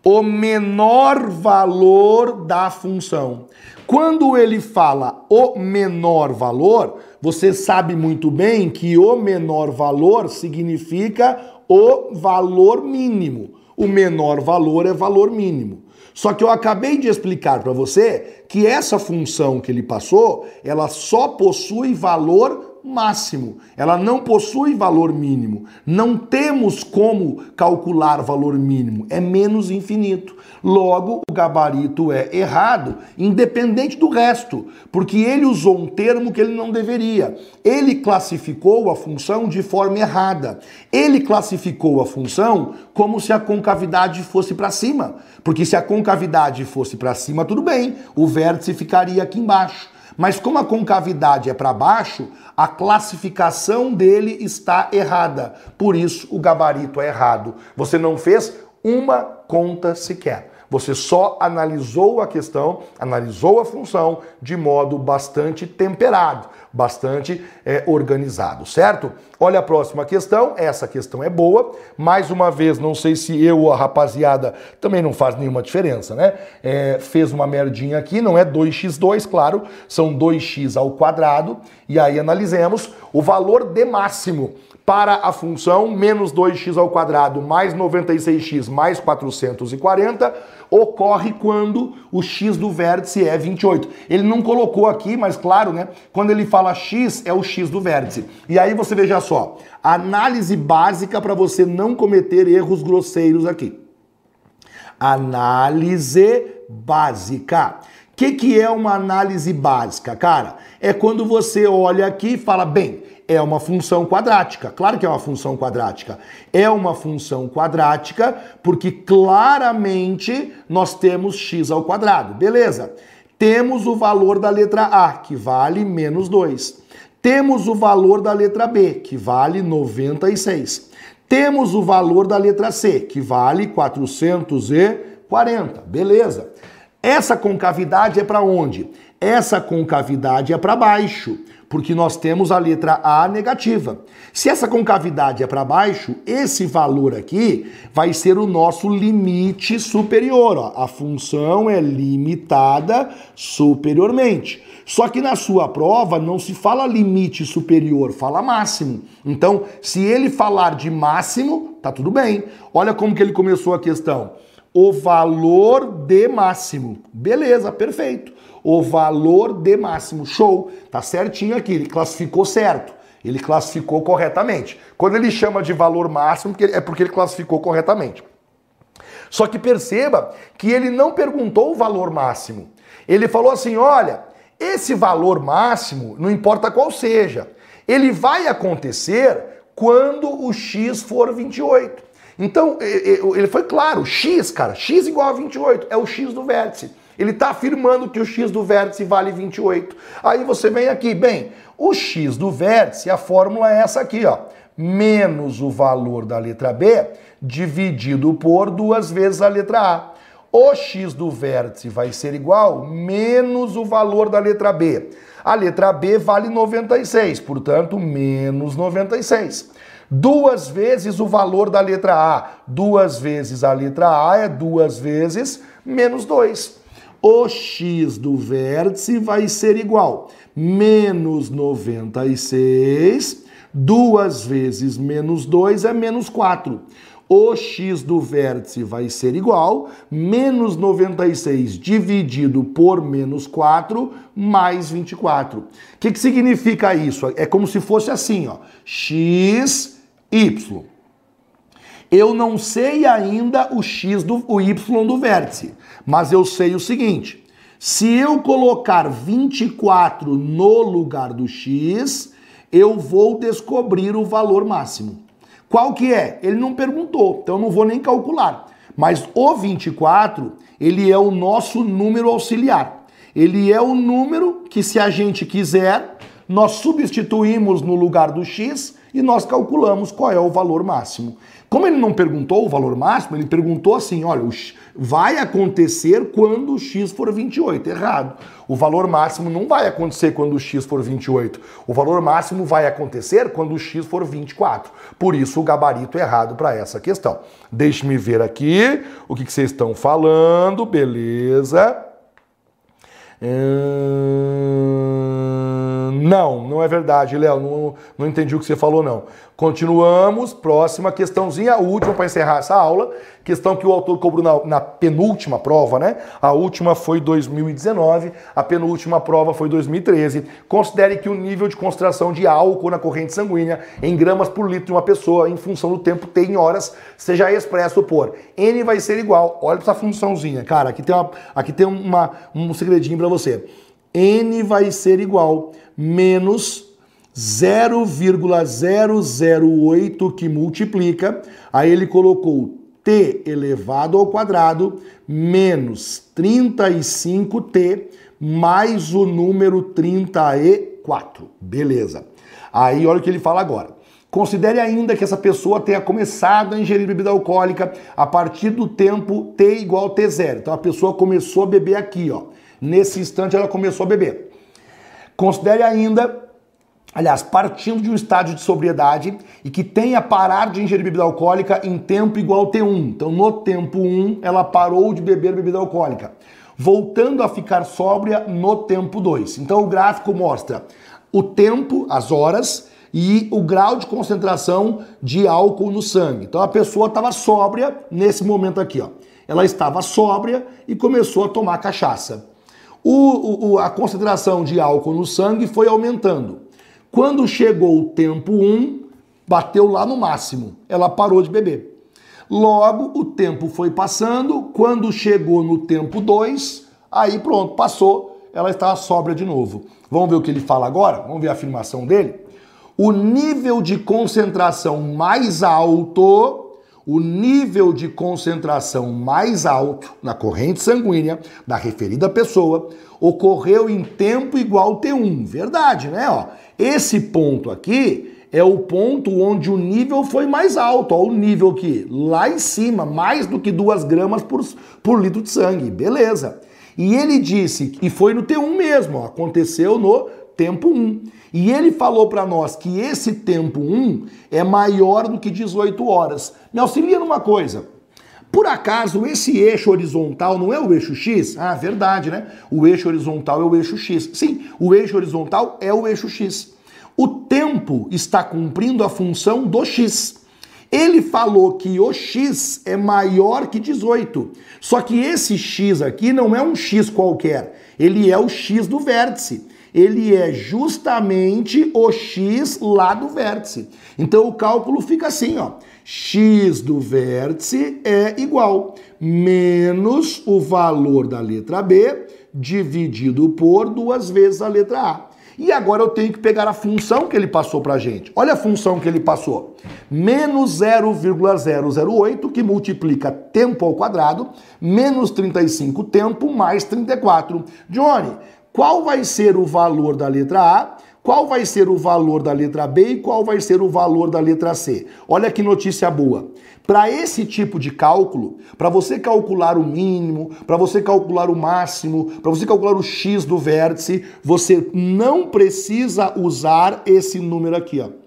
o menor valor da função. Quando ele fala o menor valor, você sabe muito bem que o menor valor significa o valor mínimo. O menor valor é valor mínimo. Só que eu acabei de explicar para você que essa função que ele passou, ela só possui valor máximo. Ela não possui valor mínimo. Não temos como calcular valor mínimo. É menos infinito. Logo, o gabarito é errado, independente do resto, porque ele usou um termo que ele não deveria. Ele classificou a função de forma errada. Ele classificou a função como se a concavidade fosse para cima. Porque se a concavidade fosse para cima, tudo bem, o vértice ficaria aqui embaixo. Mas como a concavidade é para baixo, a classificação dele está errada. Por isso o gabarito é errado. Você não fez uma conta sequer. Você só analisou a questão, analisou a função de modo bastante temperado, bastante é, organizado, certo? Olha a próxima questão, essa questão é boa. Mais uma vez, não sei se eu ou a rapaziada também não faz nenhuma diferença, né? É, fez uma merdinha aqui, não é 2x2, claro, são 2x ao quadrado. E aí analisemos o valor de máximo para a função menos 2x ao quadrado mais 96x mais 440 ocorre quando o x do vértice é 28. Ele não colocou aqui, mas claro, né? Quando ele fala x, é o x do vértice. E aí você veja só, análise básica para você não cometer erros grosseiros aqui. Análise básica. O que, que é uma análise básica, cara? É quando você olha aqui e fala, bem, é uma função quadrática. Claro que é uma função quadrática. É uma função quadrática porque claramente nós temos x ao quadrado. Beleza. Temos o valor da letra A, que vale menos 2. Temos o valor da letra B, que vale 96. Temos o valor da letra C, que vale 440. Beleza. Essa concavidade é para onde? Essa concavidade é para baixo, porque nós temos a letra A negativa. Se essa concavidade é para baixo, esse valor aqui vai ser o nosso limite superior. Ó. A função é limitada superiormente. Só que na sua prova não se fala limite superior, fala máximo. Então, se ele falar de máximo, tá tudo bem. Olha como que ele começou a questão o valor de máximo. Beleza, perfeito. O valor de máximo. Show. Tá certinho aqui. Ele classificou certo. Ele classificou corretamente. Quando ele chama de valor máximo, é porque ele classificou corretamente. Só que perceba que ele não perguntou o valor máximo. Ele falou assim: olha, esse valor máximo, não importa qual seja, ele vai acontecer quando o x for 28. Então, ele foi claro, x, cara, x igual a 28, é o x do vértice. Ele está afirmando que o x do vértice vale 28. Aí você vem aqui, bem, o x do vértice, a fórmula é essa aqui, ó. Menos o valor da letra B dividido por duas vezes a letra A. O x do vértice vai ser igual menos o valor da letra B. A letra B vale 96, portanto, menos 96 duas vezes o valor da letra A. Duas vezes a letra A é duas vezes menos 2. O x do vértice vai ser igual menos 96, duas vezes menos 2 é menos 4. O x do vértice vai ser igual menos 96 dividido por menos 4 mais 24. O que, que significa isso? É como se fosse assim, ó. x y. Eu não sei ainda o x do o y do vértice, mas eu sei o seguinte: se eu colocar 24 no lugar do x, eu vou descobrir o valor máximo. Qual que é? Ele não perguntou, então eu não vou nem calcular. Mas o 24, ele é o nosso número auxiliar. Ele é o número que, se a gente quiser, nós substituímos no lugar do x e nós calculamos qual é o valor máximo. Como ele não perguntou o valor máximo, ele perguntou assim: olha, vai acontecer quando o x for 28. Errado. O valor máximo não vai acontecer quando o x for 28. O valor máximo vai acontecer quando o x for 24. Por isso o gabarito é errado para essa questão. Deixe-me ver aqui o que, que vocês estão falando. Beleza. Hum, não, não é verdade, Léo. Não, não entendi o que você falou, não. Continuamos, próxima questãozinha, última para encerrar essa aula. Questão que o autor cobrou na, na, penúltima prova, né? A última foi 2019, a penúltima prova foi 2013. Considere que o nível de concentração de álcool na corrente sanguínea em gramas por litro de uma pessoa, em função do tempo T em horas, seja expresso por N vai ser igual. Olha essa funçãozinha, cara. Aqui tem, uma, aqui tem uma, um segredinho para você. N vai ser igual menos 0,008 que multiplica, aí ele colocou t elevado ao quadrado menos 35t mais o número 34. Beleza. Aí olha o que ele fala agora. Considere ainda que essa pessoa tenha começado a ingerir bebida alcoólica a partir do tempo t igual a t0. Então a pessoa começou a beber aqui, ó. Nesse instante ela começou a beber. Considere ainda aliás, partindo de um estágio de sobriedade e que tenha parar de ingerir bebida alcoólica em tempo igual T1. Então, no tempo 1, ela parou de beber bebida alcoólica, voltando a ficar sóbria no tempo 2. Então, o gráfico mostra o tempo, as horas e o grau de concentração de álcool no sangue. Então, a pessoa estava sóbria nesse momento aqui, ó. Ela estava sóbria e começou a tomar cachaça. O, o, a concentração de álcool no sangue foi aumentando. Quando chegou o tempo 1, bateu lá no máximo. Ela parou de beber. Logo, o tempo foi passando. Quando chegou no tempo 2, aí pronto, passou. Ela estava sóbria de novo. Vamos ver o que ele fala agora? Vamos ver a afirmação dele? O nível de concentração mais alto, o nível de concentração mais alto na corrente sanguínea da referida pessoa ocorreu em tempo igual T1. Verdade, né? Ó, esse ponto aqui é o ponto onde o nível foi mais alto. Ó, o nível aqui, lá em cima, mais do que 2 gramas por, por litro de sangue. Beleza. E ele disse, e foi no T1 mesmo, ó, aconteceu no tempo 1. E ele falou para nós que esse tempo 1 é maior do que 18 horas. Me auxilia numa coisa. Por acaso esse eixo horizontal não é o eixo X? Ah, verdade, né? O eixo horizontal é o eixo X. Sim, o eixo horizontal é o eixo X. O tempo está cumprindo a função do X. Ele falou que o X é maior que 18. Só que esse X aqui não é um X qualquer. Ele é o X do vértice ele é justamente o x lá do vértice. Então o cálculo fica assim, ó x do vértice é igual menos o valor da letra B dividido por duas vezes a letra A. E agora eu tenho que pegar a função que ele passou para gente. Olha a função que ele passou. Menos 0,008, que multiplica tempo ao quadrado, menos 35 tempo, mais 34. Johnny, qual vai ser o valor da letra A qual vai ser o valor da letra B e qual vai ser o valor da letra C. Olha que notícia boa. Para esse tipo de cálculo, para você calcular o mínimo, para você calcular o máximo, para você calcular o x do vértice, você não precisa usar esse número aqui, ó.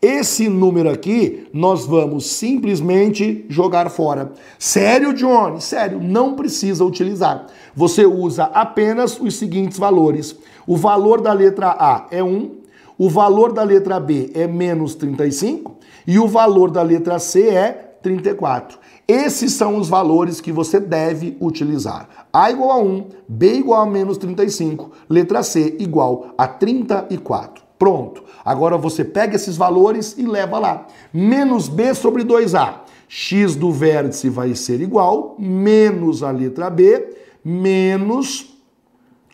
Esse número aqui nós vamos simplesmente jogar fora. Sério, Johnny? Sério, não precisa utilizar. Você usa apenas os seguintes valores. O valor da letra A é 1, o valor da letra B é menos 35 e o valor da letra C é 34. Esses são os valores que você deve utilizar. A igual a 1, B igual a menos 35, letra C igual a 34. Pronto. Agora você pega esses valores e leva lá. Menos B sobre 2A. X do vértice vai ser igual, menos a letra B, menos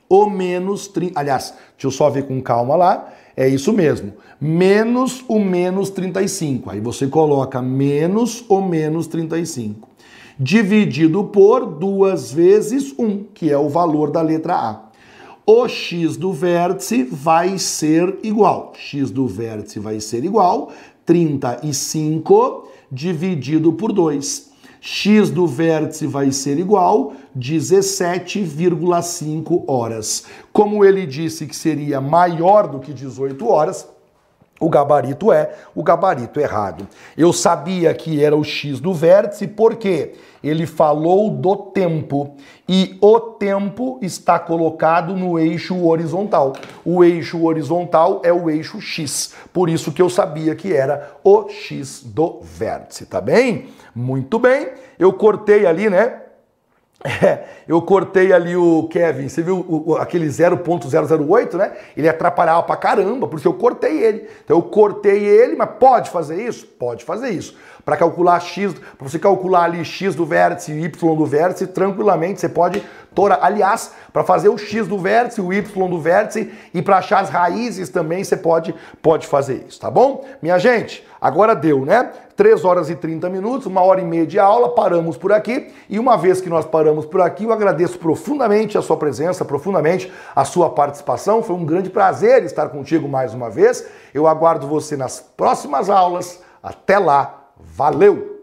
o menos... Aliás, deixa eu só ver com calma lá. É isso mesmo. Menos o menos 35. Aí você coloca menos o menos 35. Dividido por duas vezes 1, que é o valor da letra A. o x do vértice vai ser igual. x do vértice vai ser igual 35 dividido por 2. x do vértice vai ser igual 17,5 horas. Como ele disse que seria maior do que 18 horas, o gabarito é o gabarito errado. Eu sabia que era o x do vértice porque ele falou do tempo e o tempo está colocado no eixo horizontal. O eixo horizontal é o eixo x. Por isso que eu sabia que era o x do vértice, tá bem? Muito bem. Eu cortei ali, né? É, eu cortei ali o Kevin, você viu o, o, aquele 0.008, né? Ele atrapalhava pra caramba, por isso eu cortei ele. Então eu cortei ele, mas pode fazer isso? Pode fazer isso. Para calcular x, para você calcular ali x do vértice e y do vértice, tranquilamente você pode tora. Aliás, para fazer o x do vértice, o y do vértice e para achar as raízes também você pode pode fazer isso, tá bom? Minha gente, agora deu, né? 3 horas e 30 minutos, uma hora e meia de aula, paramos por aqui. E uma vez que nós paramos por aqui, eu agradeço profundamente a sua presença, profundamente a sua participação. Foi um grande prazer estar contigo mais uma vez. Eu aguardo você nas próximas aulas. Até lá! Valeu!